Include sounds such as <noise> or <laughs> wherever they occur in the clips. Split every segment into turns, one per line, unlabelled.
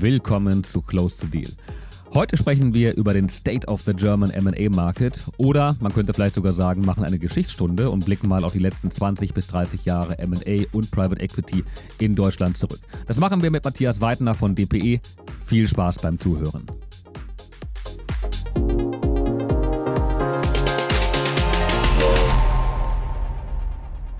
willkommen zu Close to Deal. Heute sprechen wir über den State of the German MA Market oder man könnte vielleicht sogar sagen, machen eine Geschichtsstunde und blicken mal auf die letzten 20 bis 30 Jahre MA und Private Equity in Deutschland zurück. Das machen wir mit Matthias Weidner von DPE. Viel Spaß beim Zuhören.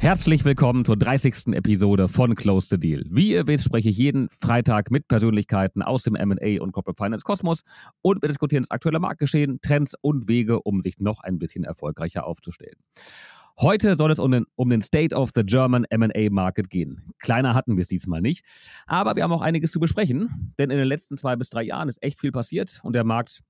Herzlich willkommen zur 30. Episode von Close the Deal. Wie ihr wisst, spreche ich jeden Freitag mit Persönlichkeiten aus dem M&A und Corporate Finance Kosmos und wir diskutieren das aktuelle Marktgeschehen, Trends und Wege, um sich noch ein bisschen erfolgreicher aufzustellen. Heute soll es um den, um den State of the German M&A Market gehen. Kleiner hatten wir es diesmal nicht, aber wir haben auch einiges zu besprechen, denn in den letzten zwei bis drei Jahren ist echt viel passiert und der Markt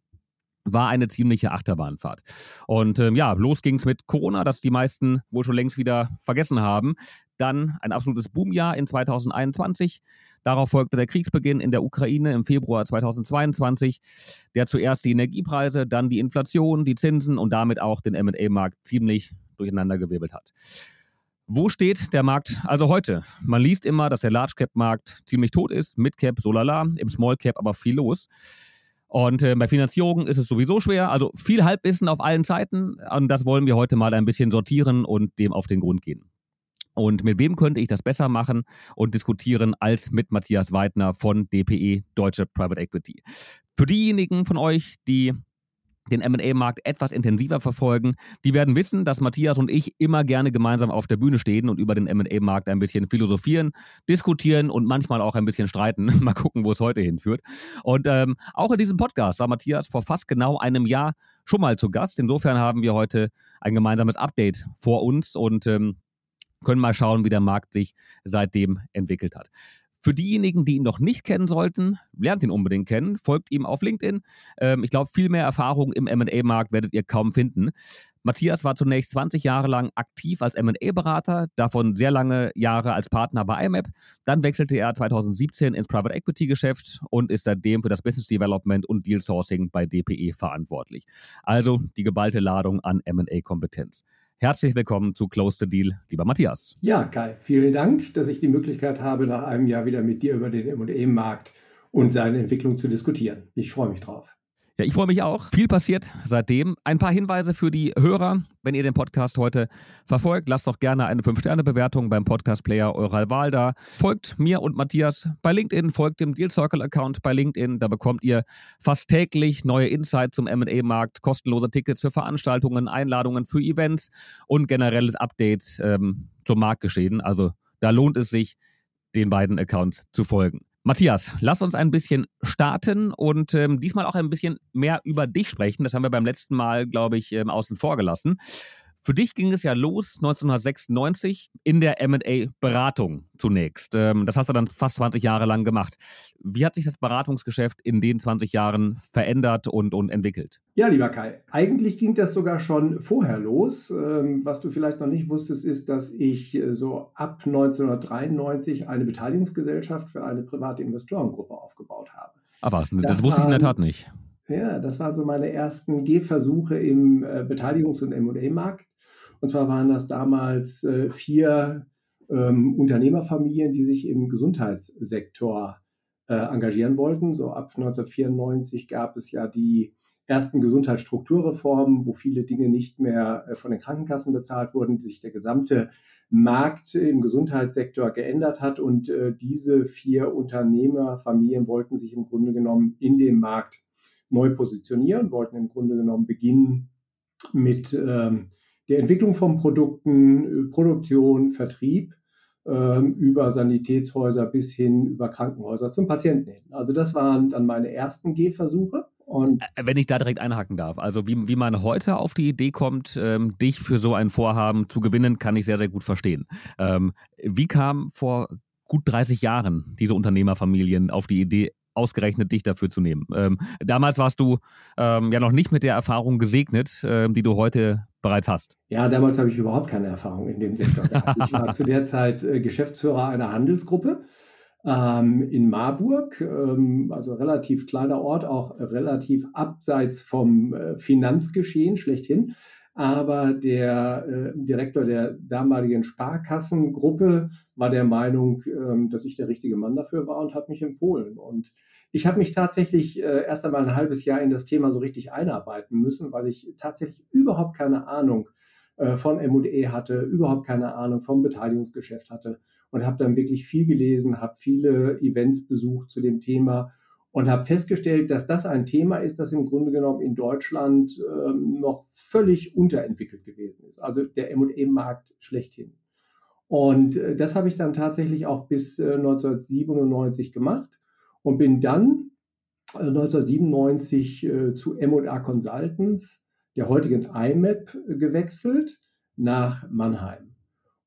war eine ziemliche Achterbahnfahrt. Und ähm, ja, los ging es mit Corona, das die meisten wohl schon längst wieder vergessen haben. Dann ein absolutes Boomjahr in 2021. Darauf folgte der Kriegsbeginn in der Ukraine im Februar 2022, der zuerst die Energiepreise, dann die Inflation, die Zinsen und damit auch den MA-Markt ziemlich durcheinandergewirbelt hat. Wo steht der Markt also heute? Man liest immer, dass der Large Cap Markt ziemlich tot ist, Mid Cap so lala, im Small Cap aber viel los. Und äh, bei Finanzierung ist es sowieso schwer. Also viel Halbwissen auf allen Seiten. Und das wollen wir heute mal ein bisschen sortieren und dem auf den Grund gehen. Und mit wem könnte ich das besser machen und diskutieren als mit Matthias Weidner von DPE Deutsche Private Equity. Für diejenigen von euch, die den MA-Markt etwas intensiver verfolgen, die werden wissen, dass Matthias und ich immer gerne gemeinsam auf der Bühne stehen und über den MA-Markt ein bisschen philosophieren, diskutieren und manchmal auch ein bisschen streiten. <laughs> Mal gucken, wo es heute hinführt. Und ähm, auch in diesem Podcast war Matthias vor fast genau einem Jahr schon mal zu Gast. Insofern haben wir heute ein gemeinsames Update vor uns und ähm, können mal schauen, wie der Markt sich seitdem entwickelt hat. Für diejenigen, die ihn noch nicht kennen sollten, lernt ihn unbedingt kennen, folgt ihm auf LinkedIn. Ähm, ich glaube, viel mehr Erfahrung im MA-Markt werdet ihr kaum finden. Matthias war zunächst 20 Jahre lang aktiv als MA-Berater, davon sehr lange Jahre als Partner bei IMAP. Dann wechselte er 2017 ins Private Equity-Geschäft und ist seitdem für das Business Development und Deal Sourcing bei DPE verantwortlich. Also die geballte Ladung an MA-Kompetenz. Herzlich willkommen zu Close the Deal, lieber Matthias.
Ja, Kai, vielen Dank, dass ich die Möglichkeit habe, nach einem Jahr wieder mit dir über den M&A-Markt und seine Entwicklung zu diskutieren. Ich freue mich drauf.
Ja, ich freue mich auch. Viel passiert seitdem. Ein paar Hinweise für die Hörer. Wenn ihr den Podcast heute verfolgt, lasst doch gerne eine 5-Sterne-Bewertung beim Podcast-Player eurer Wahl da. Folgt mir und Matthias bei LinkedIn, folgt dem Deal Circle-Account bei LinkedIn. Da bekommt ihr fast täglich neue Insights zum M&A-Markt, kostenlose Tickets für Veranstaltungen, Einladungen für Events und generelles Update ähm, zum Marktgeschehen. Also da lohnt es sich, den beiden Accounts zu folgen. Matthias, lass uns ein bisschen starten und ähm, diesmal auch ein bisschen mehr über dich sprechen. Das haben wir beim letzten Mal, glaube ich, ähm, außen vor gelassen. Für dich ging es ja los 1996 in der MA-Beratung zunächst. Ähm, das hast du dann fast 20 Jahre lang gemacht. Wie hat sich das Beratungsgeschäft in den 20 Jahren verändert und, und entwickelt?
Ja, lieber Kai, eigentlich ging das sogar schon vorher los. Ähm, was du vielleicht noch nicht wusstest, ist, dass ich äh, so ab 1993 eine Beteiligungsgesellschaft für eine private Investorengruppe aufgebaut habe.
Aber das, das wusste ich in der Tat nicht.
Ja, das waren so meine ersten Gehversuche im äh, Beteiligungs- und M&A-Markt. Und zwar waren das damals äh, vier ähm, Unternehmerfamilien, die sich im Gesundheitssektor äh, engagieren wollten. So ab 1994 gab es ja die ersten Gesundheitsstrukturreformen, wo viele Dinge nicht mehr äh, von den Krankenkassen bezahlt wurden, sich der gesamte Markt im Gesundheitssektor geändert hat. Und äh, diese vier Unternehmerfamilien wollten sich im Grunde genommen in dem Markt neu positionieren, wollten im Grunde genommen beginnen mit ähm, der Entwicklung von Produkten, äh, Produktion, Vertrieb ähm, über Sanitätshäuser bis hin über Krankenhäuser zum Patienten hin. Also das waren dann meine ersten Gehversuche.
Und Wenn ich da direkt einhaken darf, also wie, wie man heute auf die Idee kommt, ähm, dich für so ein Vorhaben zu gewinnen, kann ich sehr, sehr gut verstehen. Ähm, wie kam vor gut 30 Jahren diese Unternehmerfamilien auf die Idee, ausgerechnet dich dafür zu nehmen. Ähm, damals warst du ähm, ja noch nicht mit der Erfahrung gesegnet, ähm, die du heute bereits hast.
Ja, damals habe ich überhaupt keine Erfahrung in dem Sektor gehabt. <laughs> Ich war zu der Zeit äh, Geschäftsführer einer Handelsgruppe ähm, in Marburg, ähm, also relativ kleiner Ort, auch relativ abseits vom äh, Finanzgeschehen schlechthin. Aber der äh, Direktor der damaligen Sparkassengruppe war der Meinung, ähm, dass ich der richtige Mann dafür war und hat mich empfohlen. Und Ich habe mich tatsächlich äh, erst einmal ein halbes Jahr in das Thema so richtig einarbeiten müssen, weil ich tatsächlich überhaupt keine Ahnung äh, von M&E hatte, überhaupt keine Ahnung vom Beteiligungsgeschäft hatte und habe dann wirklich viel gelesen, habe viele Events besucht zu dem Thema und habe festgestellt, dass das ein Thema ist, das im Grunde genommen in Deutschland ähm, noch völlig unterentwickelt gewesen ist. Also der M&E-Markt schlechthin. Und äh, das habe ich dann tatsächlich auch bis äh, 1997 gemacht und bin dann 1997 äh, äh, zu M&A Consultants, der heutigen IMAP, gewechselt nach Mannheim.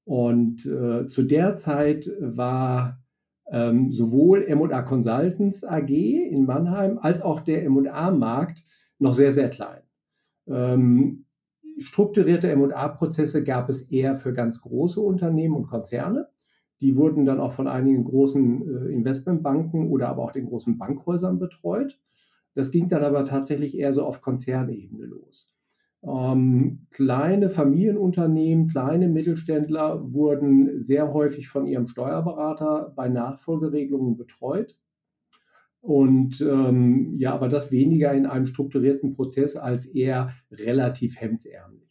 Und äh, zu der Zeit war ähm, sowohl M&A Consultants AG in Mannheim als auch der M&A-Markt noch sehr, sehr klein. Ähm, strukturierte M&A-Prozesse gab es eher für ganz große Unternehmen und Konzerne. Die wurden dann auch von einigen großen äh, Investmentbanken oder aber auch den großen Bankhäusern betreut. Das ging dann aber tatsächlich eher so auf Konzernebene los. Ähm, kleine Familienunternehmen, kleine Mittelständler wurden sehr häufig von ihrem Steuerberater bei Nachfolgeregelungen betreut. Und ähm, ja, aber das weniger in einem strukturierten Prozess als eher relativ hemdsärmlich.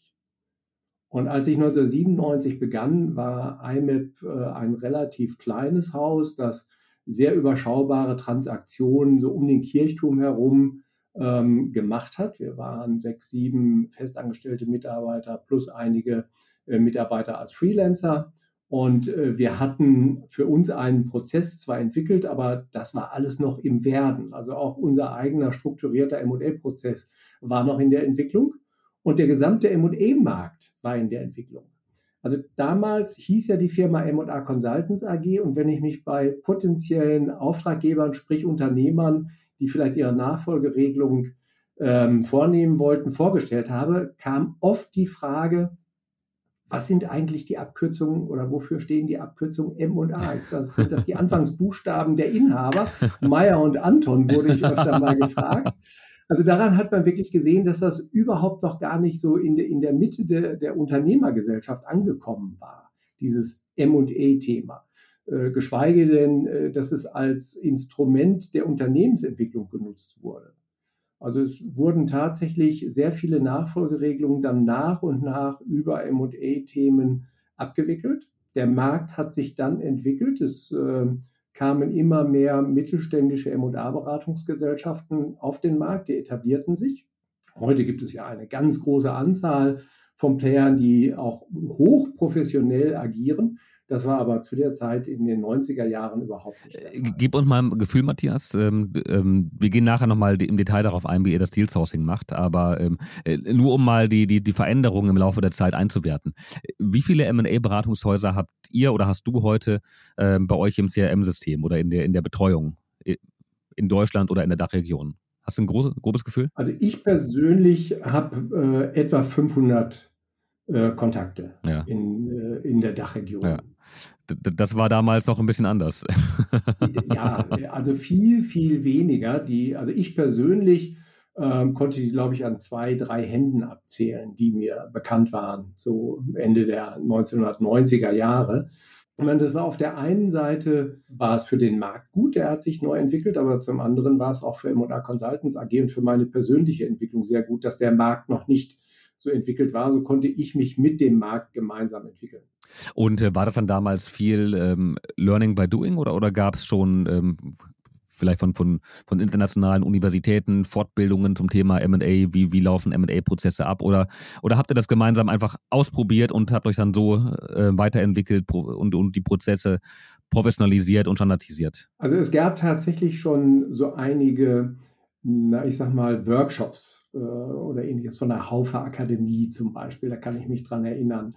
Und als ich 1997 begann, war IMAP äh, ein relativ kleines Haus, das sehr überschaubare Transaktionen so um den Kirchturm herum ähm, gemacht hat. Wir waren sechs, sieben festangestellte Mitarbeiter plus einige äh, Mitarbeiter als Freelancer. Und äh, wir hatten für uns einen Prozess zwar entwickelt, aber das war alles noch im Werden. Also auch unser eigener strukturierter MA-Prozess war noch in der Entwicklung. Und der gesamte M&A-Markt war in der Entwicklung. Also damals hieß ja die Firma M&A Consultants AG und wenn ich mich bei potenziellen Auftraggebern, sprich Unternehmern, die vielleicht ihre Nachfolgeregelung ähm, vornehmen wollten, vorgestellt habe, kam oft die Frage, was sind eigentlich die Abkürzungen oder wofür stehen die Abkürzungen M und A? Ist das, sind das die <laughs> Anfangsbuchstaben der Inhaber? Meyer und Anton wurde ich öfter mal gefragt. Also daran hat man wirklich gesehen, dass das überhaupt noch gar nicht so in, de, in der Mitte de, der Unternehmergesellschaft angekommen war, dieses MA-Thema. Äh, geschweige denn, äh, dass es als Instrument der Unternehmensentwicklung genutzt wurde. Also es wurden tatsächlich sehr viele Nachfolgeregelungen dann nach und nach über MA-Themen abgewickelt. Der Markt hat sich dann entwickelt. Es äh, kamen immer mehr mittelständische M&A-Beratungsgesellschaften auf den Markt, die etablierten sich. Heute gibt es ja eine ganz große Anzahl von Playern, die auch hochprofessionell agieren. Das war aber zu der Zeit in den 90er Jahren überhaupt nicht.
Äh, gib uns mal ein Gefühl, Matthias. Ähm, ähm, wir gehen nachher nochmal im Detail darauf ein, wie ihr das Deal Sourcing macht, aber ähm, äh, nur um mal die, die, die Veränderungen im Laufe der Zeit einzuwerten. Wie viele MA-Beratungshäuser habt ihr oder hast du heute bei euch im CRM-System oder in der, in der Betreuung in Deutschland oder in der Dachregion? Hast du ein grobes Gefühl?
Also ich persönlich habe äh, etwa 500 äh, Kontakte ja. in, äh, in der Dachregion. Ja.
Das war damals noch ein bisschen anders.
ja, also viel, viel weniger. Die, also ich persönlich ähm, konnte die, glaube ich, an zwei, drei Händen abzählen, die mir bekannt waren, so Ende der 1990er Jahre. Und das war auf der einen Seite war es für den Markt gut, der hat sich neu entwickelt, aber zum anderen war es auch für M&A Consultants AG und für meine persönliche Entwicklung sehr gut, dass der Markt noch nicht so entwickelt war, so konnte ich mich mit dem Markt gemeinsam entwickeln.
Und äh, war das dann damals viel ähm, Learning by Doing oder, oder gab es schon ähm, vielleicht von, von, von internationalen Universitäten Fortbildungen zum Thema MA? Wie, wie laufen MA-Prozesse ab? Oder, oder habt ihr das gemeinsam einfach ausprobiert und habt euch dann so äh, weiterentwickelt und, und die Prozesse professionalisiert und standardisiert?
Also es gab tatsächlich schon so einige, na, ich sag mal, Workshops äh, oder ähnliches, von der Haufe Akademie zum Beispiel, da kann ich mich dran erinnern.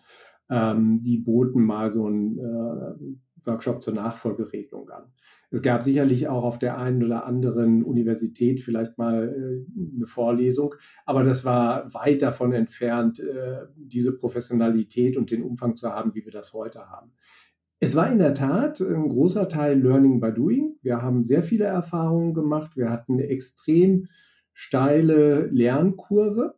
Ähm, die boten mal so einen äh, Workshop zur Nachfolgeregelung an. Es gab sicherlich auch auf der einen oder anderen Universität vielleicht mal äh, eine Vorlesung, aber das war weit davon entfernt, äh, diese Professionalität und den Umfang zu haben, wie wir das heute haben. Es war in der Tat ein großer Teil Learning by Doing. Wir haben sehr viele Erfahrungen gemacht. Wir hatten extrem steile Lernkurve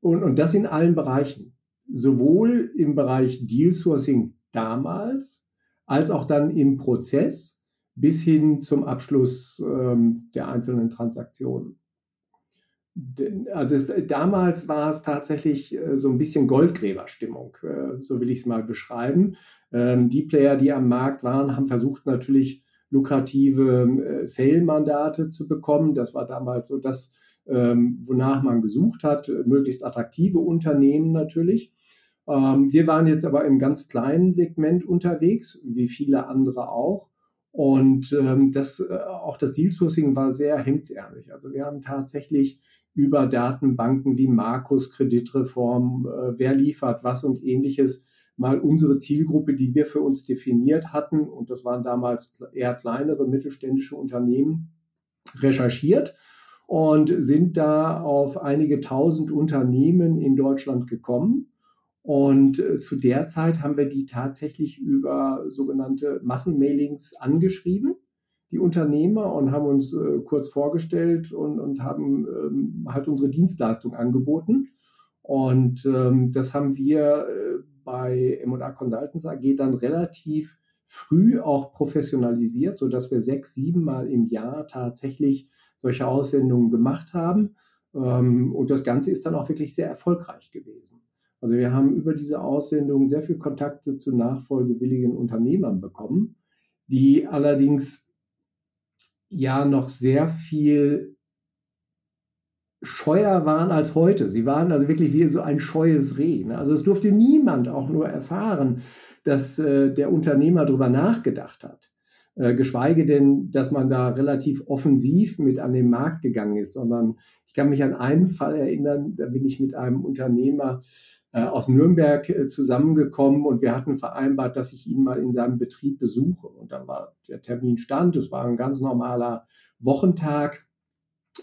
und, und das in allen Bereichen. Sowohl im Bereich Deal Sourcing damals als auch dann im Prozess bis hin zum Abschluss ähm, der einzelnen Transaktionen. Also es, damals war es tatsächlich äh, so ein bisschen Goldgräberstimmung, äh, so will ich es mal beschreiben. Ähm, die Player, die am Markt waren, haben versucht natürlich lukrative äh, Sale-Mandate zu bekommen. Das war damals so das, wonach man gesucht hat, möglichst attraktive Unternehmen natürlich. Ähm, wir waren jetzt aber im ganz kleinen Segment unterwegs, wie viele andere auch. Und ähm, das, äh, auch das Deal Sourcing war sehr hemdsärmlich. Also wir haben tatsächlich über Datenbanken wie Markus, Kreditreform, äh, wer liefert was und ähnliches mal unsere Zielgruppe, die wir für uns definiert hatten, und das waren damals eher kleinere mittelständische Unternehmen, recherchiert und sind da auf einige tausend Unternehmen in Deutschland gekommen und äh, zu der Zeit haben wir die tatsächlich über sogenannte Massenmailings angeschrieben, die Unternehmer, und haben uns äh, kurz vorgestellt und, und haben ähm, halt unsere Dienstleistung angeboten. Und ähm, das haben wir äh, bei M&A Consultants AG dann relativ früh auch professionalisiert, sodass wir sechs, sieben Mal im Jahr tatsächlich solche Aussendungen gemacht haben. Ähm, und das Ganze ist dann auch wirklich sehr erfolgreich gewesen. Also wir haben über diese Aussendung sehr viel Kontakte zu nachfolgewilligen Unternehmern bekommen, die allerdings ja noch sehr viel scheuer waren als heute. Sie waren also wirklich wie so ein scheues Reh. Ne? Also es durfte niemand auch nur erfahren, dass äh, der Unternehmer darüber nachgedacht hat. Äh, geschweige denn, dass man da relativ offensiv mit an den Markt gegangen ist, sondern ich kann mich an einen Fall erinnern, da bin ich mit einem Unternehmer äh, aus Nürnberg äh, zusammengekommen und wir hatten vereinbart, dass ich ihn mal in seinem Betrieb besuche. Und dann war der Termin stand, es war ein ganz normaler Wochentag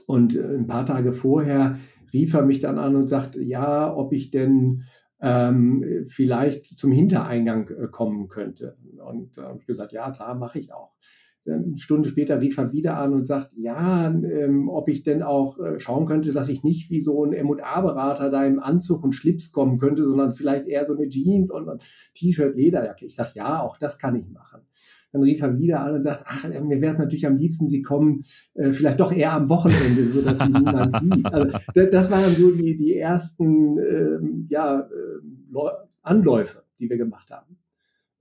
und äh, ein paar Tage vorher rief er mich dann an und sagte, ja, ob ich denn ähm, vielleicht zum Hintereingang äh, kommen könnte. Und da äh, habe ich gesagt, ja, klar, mache ich auch. Eine Stunde später rief er wieder an und sagt, ja, ähm, ob ich denn auch äh, schauen könnte, dass ich nicht wie so ein M&A-Berater da im Anzug und Schlips kommen könnte, sondern vielleicht eher so eine Jeans und ein T-Shirt, Lederjacke. Ich sage, ja, auch das kann ich machen. Dann rief er wieder an und sagt, ach, mir wäre es natürlich am liebsten, Sie kommen äh, vielleicht doch eher am Wochenende, so dass Sie niemand <laughs> sieht. Also das waren so die, die ersten ähm, ja, äh, Anläufe, die wir gemacht haben.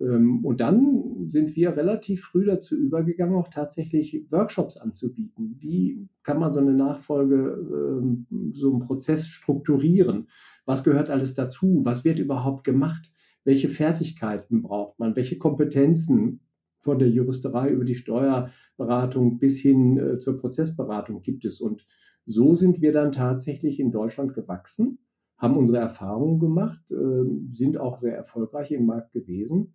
Ähm, und dann sind wir relativ früh dazu übergegangen, auch tatsächlich Workshops anzubieten. Wie kann man so eine Nachfolge, ähm, so einen Prozess strukturieren? Was gehört alles dazu? Was wird überhaupt gemacht? Welche Fertigkeiten braucht man? Welche Kompetenzen von der Juristerei über die Steuerberatung bis hin äh, zur Prozessberatung gibt es. Und so sind wir dann tatsächlich in Deutschland gewachsen, haben unsere Erfahrungen gemacht, äh, sind auch sehr erfolgreich im Markt gewesen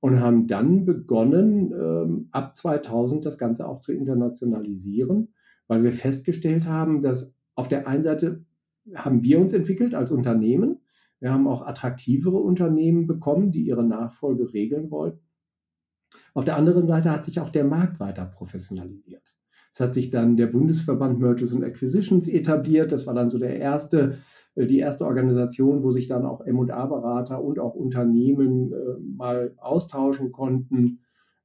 und haben dann begonnen, äh, ab 2000 das Ganze auch zu internationalisieren, weil wir festgestellt haben, dass auf der einen Seite haben wir uns entwickelt als Unternehmen. Wir haben auch attraktivere Unternehmen bekommen, die ihre Nachfolge regeln wollten. Auf der anderen Seite hat sich auch der Markt weiter professionalisiert. Es hat sich dann der Bundesverband Mergers and Acquisitions etabliert. Das war dann so der erste, äh, die erste Organisation, wo sich dann auch M&A-Berater und auch Unternehmen äh, mal austauschen konnten.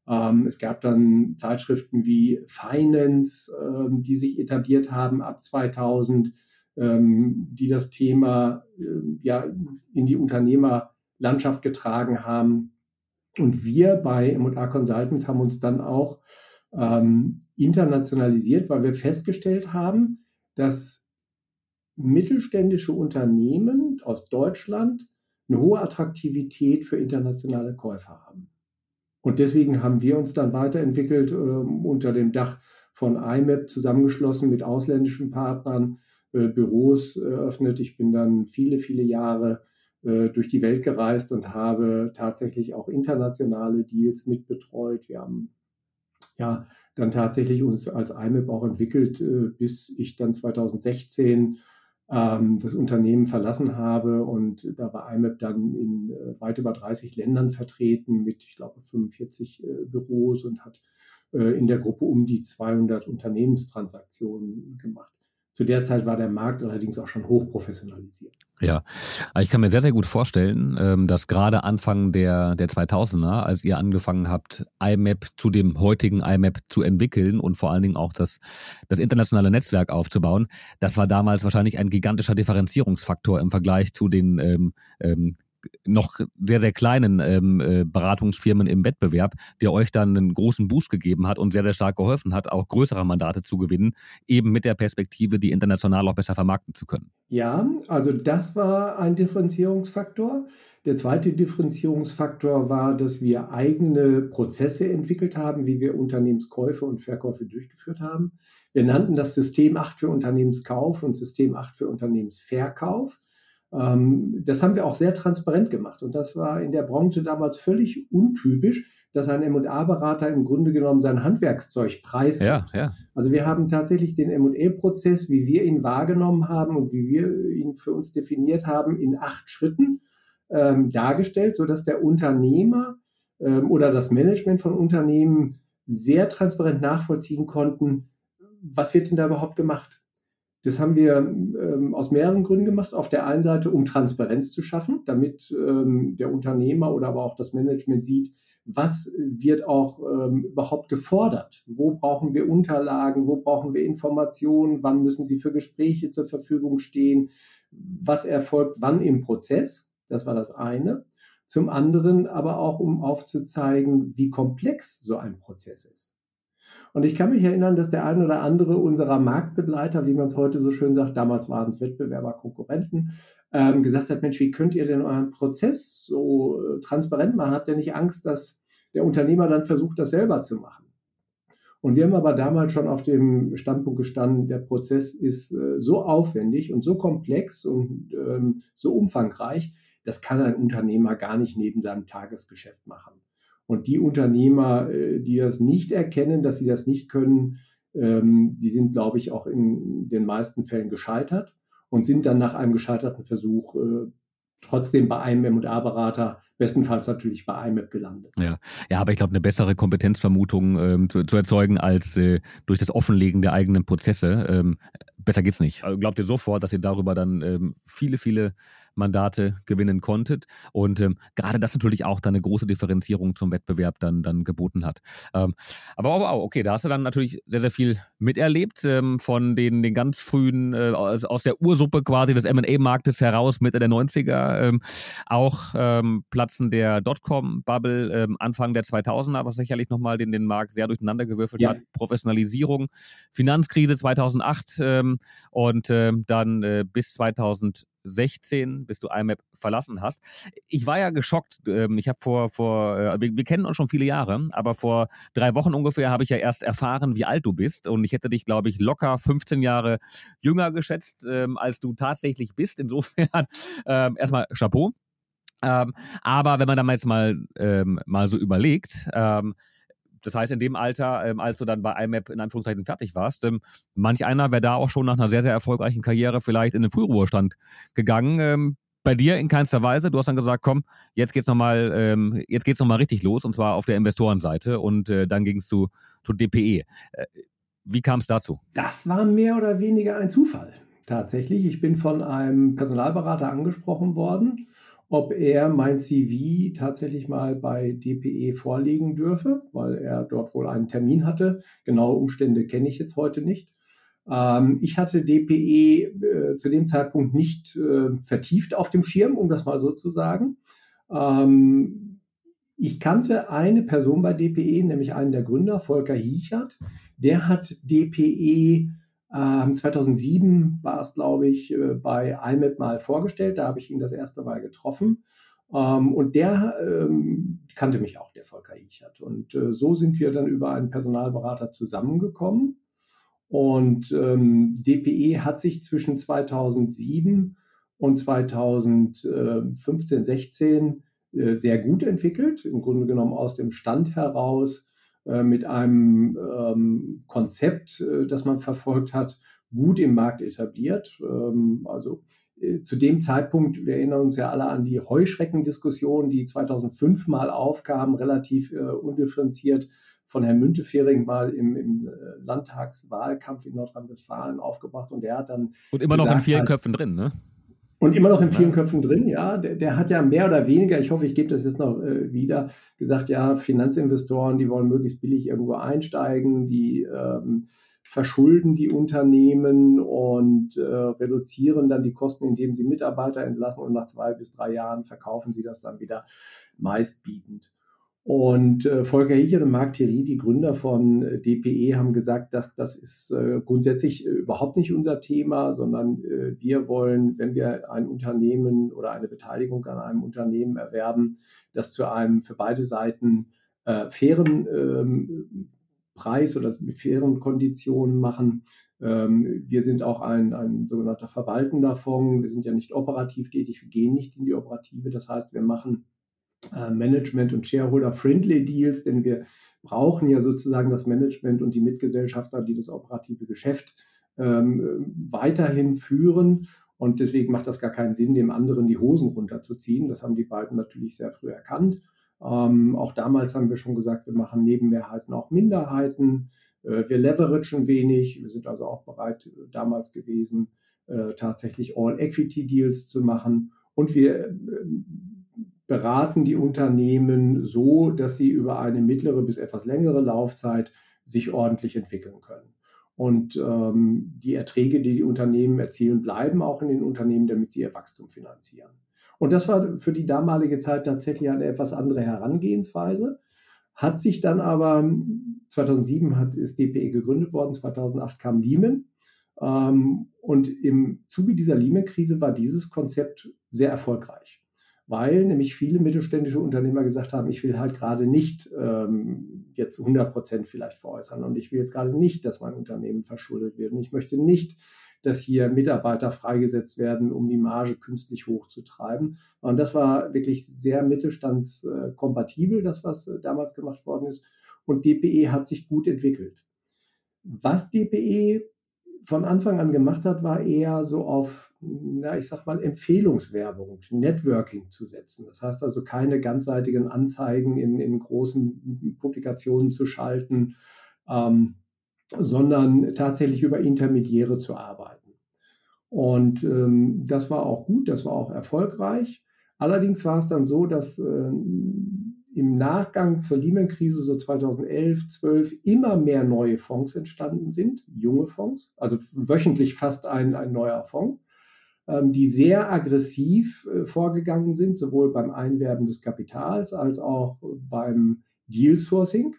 Ähm, es gab dann Zeitschriften wie Finance, ähm, die sich etabliert haben ab 2000, ähm, die das Thema ja in die Unternehmerlandschaft getragen haben. Und wir bei M&A Consultants haben uns dann auch ähm, internationalisiert, weil wir festgestellt haben, dass mittelständische Unternehmen aus Deutschland eine hohe Attraktivität für internationale Käufer haben. Und deswegen haben wir uns dann weiterentwickelt äh, unter dem Dach von IMAP zusammengeschlossen mit ausländischen Partnern, äh, Büros eröffnet. Ich bin dann viele, viele Jahre äh, durch die Welt gereist und habe tatsächlich auch internationale Deals mitbetreut. Wir haben ja dann tatsächlich uns als IMAP auch entwickelt, äh, bis ich dann 2016 ähm, das Unternehmen verlassen habe und da war IMAP dann in äh, weit über 30 Ländern vertreten mit, ich glaube, 45 Büros und hat in der Gruppe um die 200 Unternehmenstransaktionen gemacht. Zu der Zeit war der Markt allerdings auch schon hochprofessionalisiert.
Ja, ich kann mir sehr, sehr gut vorstellen, ähm, dass gerade Anfang der, der 2000er, als ihr angefangen habt, IMAP zu dem heutigen IMAP zu entwickeln und vor allen Dingen auch das, das internationale Netzwerk aufzubauen, das war damals wahrscheinlich ein gigantischer Differenzierungsfaktor im Vergleich zu den ähm, ähm, noch sehr, sehr kleinen ähm, äh, Beratungsfirmen im Wettbewerb, der euch dann einen großen Boost gegeben hat und sehr, sehr stark geholfen hat, auch größere Mandate zu gewinnen, eben mit der Perspektive, die international auch besser vermarkten zu können.
Ja, also das war ein Differenzierungsfaktor. Der zweite Differenzierungsfaktor war, dass wir eigene Prozesse entwickelt haben, wie wir Unternehmenskäufe und Verkäufe durchgeführt haben. Wir nannten das System 8 für Unternehmenskauf und System 8 für Unternehmensverkauf. Ähm, das haben wir auch sehr transparent gemacht. Und das war in der Branche damals völlig untypisch, dass ein M&A-Berater im Grunde genommen sein Handwerkszeug preist.
Ja, ja.
Also wir haben tatsächlich den M&A-Prozess, wie wir ihn wahrgenommen haben und wie wir ihn für uns definiert haben, in acht Schritten ähm, dargestellt, sodass der Unternehmer ähm, oder das Management von Unternehmen sehr transparent nachvollziehen konnten, was wird denn da überhaupt gemacht? Das haben wir ähm, aus mehreren Gründen gemacht. Auf der einen Seite, um Transparenz zu schaffen, damit ähm, der Unternehmer oder aber auch das Management sieht, was wird auch ähm, überhaupt gefordert? Wo brauchen wir Unterlagen? Wo brauchen wir Informationen? Wann müssen sie für Gespräche zur Verfügung stehen? Was erfolgt wann im Prozess? Das war das eine. Zum anderen aber auch, um aufzuzeigen, wie komplex so ein Prozess ist. Und ich kann mich erinnern, dass der ein oder andere unserer Marktbegleiter, wie man es heute so schön sagt, damals waren es Wettbewerber, Konkurrenten, ähm, gesagt hat, Mensch, wie könnt ihr denn euren Prozess so äh, transparent machen? Habt ihr nicht Angst, dass der Unternehmer dann versucht, das selber zu machen? Und wir haben aber damals schon auf dem Standpunkt gestanden, der Prozess ist äh, so aufwendig und so komplex und ähm, so umfangreich, das kann ein Unternehmer gar nicht neben seinem Tagesgeschäft machen. Und die Unternehmer, äh, die das nicht erkennen, dass sie das nicht können, ähm, die sind, glaube ich, auch in den meisten Fällen gescheitert und sind dann nach einem gescheiterten Versuch äh, trotzdem bei einem M&A-Berater, bestenfalls natürlich bei IMAP gelandet.
Ja, ja aber ich glaube, eine bessere Kompetenzvermutung ähm, zu, zu, erzeugen als äh, durch das Offenlegen der eigenen Prozesse. Ähm, besser geht's nicht. Also glaubt ihr sofort, dass ihr darüber dann ähm, viele, viele Mandate gewinnen konntet. Und ähm, gerade das natürlich auch dann eine große Differenzierung zum Wettbewerb dann, dann geboten hat. Ähm, aber wow, okay, da hast du dann natürlich sehr, sehr viel miterlebt ähm, von den, den ganz frühen, äh, aus, aus der Ursuppe quasi des M&A-Marktes heraus, Mitte der 90er, ähm, auch ähm, Platzen der Dotcom-Bubble ähm, Anfang der 2000er, was sicherlich nochmal den, den Markt sehr durcheinandergewürfelt ja. hat, Professionalisierung, Finanzkrise 2008 und dann äh, bis 2000 16, bis du IMAP verlassen hast. Ich war ja geschockt. Ähm, ich habe vor, vor äh, wir, wir, kennen uns schon viele Jahre, aber vor drei Wochen ungefähr habe ich ja erst erfahren, wie alt du bist. Und ich hätte dich, glaube ich, locker 15 Jahre jünger geschätzt, ähm, als du tatsächlich bist. Insofern <laughs> ähm, erstmal Chapeau. Aber wenn man da jetzt mal, mal so überlegt, das heißt, in dem Alter, ähm, als du dann bei IMAP in Anführungszeichen fertig warst, ähm, manch einer wäre da auch schon nach einer sehr, sehr erfolgreichen Karriere vielleicht in den Frühruhestand gegangen. Ähm, bei dir in keinster Weise. Du hast dann gesagt, komm, jetzt geht's nochmal, ähm, jetzt geht's nochmal richtig los und zwar auf der Investorenseite und äh, dann ging es zu, zu DPE. Äh, wie kam es dazu?
Das war mehr oder weniger ein Zufall. Tatsächlich. Ich bin von einem Personalberater angesprochen worden ob er mein CV tatsächlich mal bei DPE vorlegen dürfe, weil er dort wohl einen Termin hatte. Genaue Umstände kenne ich jetzt heute nicht. Ähm, ich hatte DPE äh, zu dem Zeitpunkt nicht äh, vertieft auf dem Schirm, um das mal so zu sagen. Ähm, ich kannte eine Person bei DPE, nämlich einen der Gründer, Volker Hiechert. Der hat DPE 2007 ähm, war es, glaube ich, äh, bei IMAP mal vorgestellt. Da habe ich ihn das erste Mal getroffen. Ähm, und der ähm, kannte mich auch, der Volker Ichert. Und äh, so sind wir dann über einen Personalberater zusammengekommen. Und DPE hat sich zwischen 2007 und 2015, 16 äh, sehr gut entwickelt. Im Grunde genommen aus dem Stand heraus mit einem ähm, Konzept, äh, das man verfolgt hat, gut im Markt etabliert. Ähm, also äh, zu dem Zeitpunkt, wir erinnern uns ja alle an die Heuschreckendiskussion, die 2005 mal aufkam, relativ äh, undifferenziert von Herrn Müntefering mal im, im äh, Landtagswahlkampf in Nordrhein-Westfalen aufgebracht und der hat dann.
Und immer noch in vielen halt, Köpfen drin, ne?
Und immer noch in vielen. Köpfen drin, ja. Der, der, hat ja mehr oder weniger, ich hoffe, ich gebe das jetzt noch äh, wieder, gesagt, ja, Finanzinvestoren, die wollen möglichst billig irgendwo einsteigen, die ähm, verschulden die Unternehmen und äh, reduzieren dann die Kosten, indem sie Mitarbeiter entlassen und nach zwei bis drei Jahren verkaufen sie das dann wieder meistbietend. Und äh, Volker Hichel und Marc Thierry, die Gründer von äh, DPE, haben gesagt, dass das ist äh, grundsätzlich äh, überhaupt nicht unser Thema, sondern äh, wir wollen, wenn wir ein Unternehmen oder eine Beteiligung an einem Unternehmen erwerben, das zu einem für beide Seiten äh, fairen ähm, Preis oder mit fairen Konditionen machen. Ähm, wir sind auch ein, ein sogenannter verwaltender Fonds. Wir sind ja nicht operativ tätig, wir gehen nicht in die Operative. Das heißt, wir machen äh, Management- und Shareholder-friendly Deals, denn wir brauchen ja sozusagen das Management und die Mitgesellschafter, die das operative Geschäft ähm, weiterhin führen. Und deswegen macht das gar keinen Sinn, dem anderen die Hosen runterzuziehen. Das haben die beiden natürlich sehr früh erkannt. Ähm, auch damals haben wir schon gesagt, wir machen neben Mehrheiten auch Minderheiten. Äh, wir leveragen wenig. Wir sind also auch bereit, damals gewesen, äh, tatsächlich All-Equity-Deals zu machen. Und wir äh, beraten die Unternehmen so, dass sie über eine mittlere bis etwas längere Laufzeit sich ordentlich entwickeln können. Und ähm, die Erträge, die die Unternehmen erzielen, bleiben auch in den Unternehmen, damit sie ihr Wachstum finanzieren. Und das war für die damalige Zeit tatsächlich eine etwas andere Herangehensweise. Hat sich dann aber, 2007 hat, ist DPE gegründet worden, 2008 kam Lehman. Ähm, und im Zuge dieser Lehman-Krise war dieses Konzept sehr erfolgreich weil nämlich viele mittelständische Unternehmer gesagt haben, ich will halt gerade nicht ähm, jetzt 100 Prozent vielleicht veräußern und ich will jetzt gerade nicht, dass mein Unternehmen verschuldet wird und ich möchte nicht, dass hier Mitarbeiter freigesetzt werden, um die Marge künstlich hochzutreiben. Und das war wirklich sehr mittelstandskompatibel, das, was äh, damals gemacht worden ist. Und DPE hat sich gut entwickelt. Was DPE von Anfang an gemacht hat, war eher so auf, na, ich sag mal, Empfehlungswerbung, Networking zu setzen. Das heißt also keine ganzseitigen Anzeigen in, in großen Publikationen zu schalten, ähm, sondern tatsächlich über Intermediäre zu arbeiten. Und ähm, das war auch gut, das war auch erfolgreich. Allerdings war es dann so, dass äh, im Nachgang zur Lehman-Krise so 2011, 12 immer mehr neue Fonds entstanden sind, junge Fonds, also wöchentlich fast ein, ein neuer Fonds, ähm, die sehr aggressiv äh, vorgegangen sind, sowohl beim Einwerben des Kapitals als auch beim Deal Sourcing.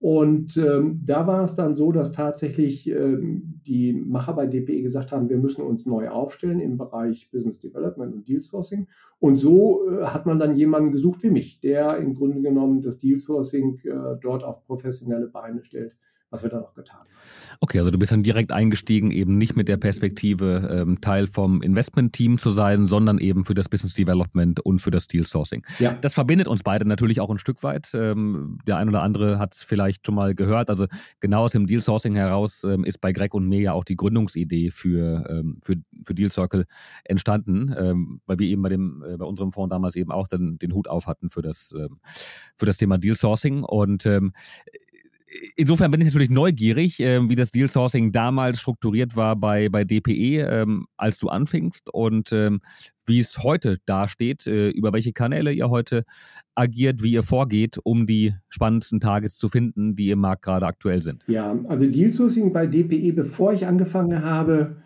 Und ähm, da war es dann so, dass tatsächlich ähm, die Macher bei DPE gesagt haben, wir müssen uns neu aufstellen im Bereich Business Development und Deal Sourcing. Und so äh, hat man dann jemanden gesucht wie mich, der im Grunde genommen das Deal Sourcing äh, dort auf professionelle Beine stellt was wir dann auch getan haben.
Okay, also du bist dann direkt eingestiegen, eben nicht mit der Perspektive, ähm, Teil vom Investment-Team zu sein, sondern eben für das Business Development und für das Deal Sourcing. Ja. Das verbindet uns beide natürlich auch ein Stück weit. Ähm, der ein oder andere hat es vielleicht schon mal gehört. Also genau aus dem Deal Sourcing heraus ähm, ist bei Greg und mir ja auch die Gründungsidee für, ähm, für, für Deal Circle entstanden, ähm, weil wir eben bei, dem, äh, bei unserem Fonds damals eben auch dann den Hut auf hatten für das, ähm, für das Thema Deal Sourcing. Und insofern bin ich natürlich neugierig, äh, wie das Deal Sourcing damals strukturiert war bei, bei DPE, ähm, als du anfingst und ähm, wie es heute dasteht, äh, über welche Kanäle ihr heute agiert, wie ihr vorgeht, um die spannendsten Targets zu finden, die im Markt gerade aktuell sind.
Ja, also Deal Sourcing bei DPE, bevor ich angefangen habe,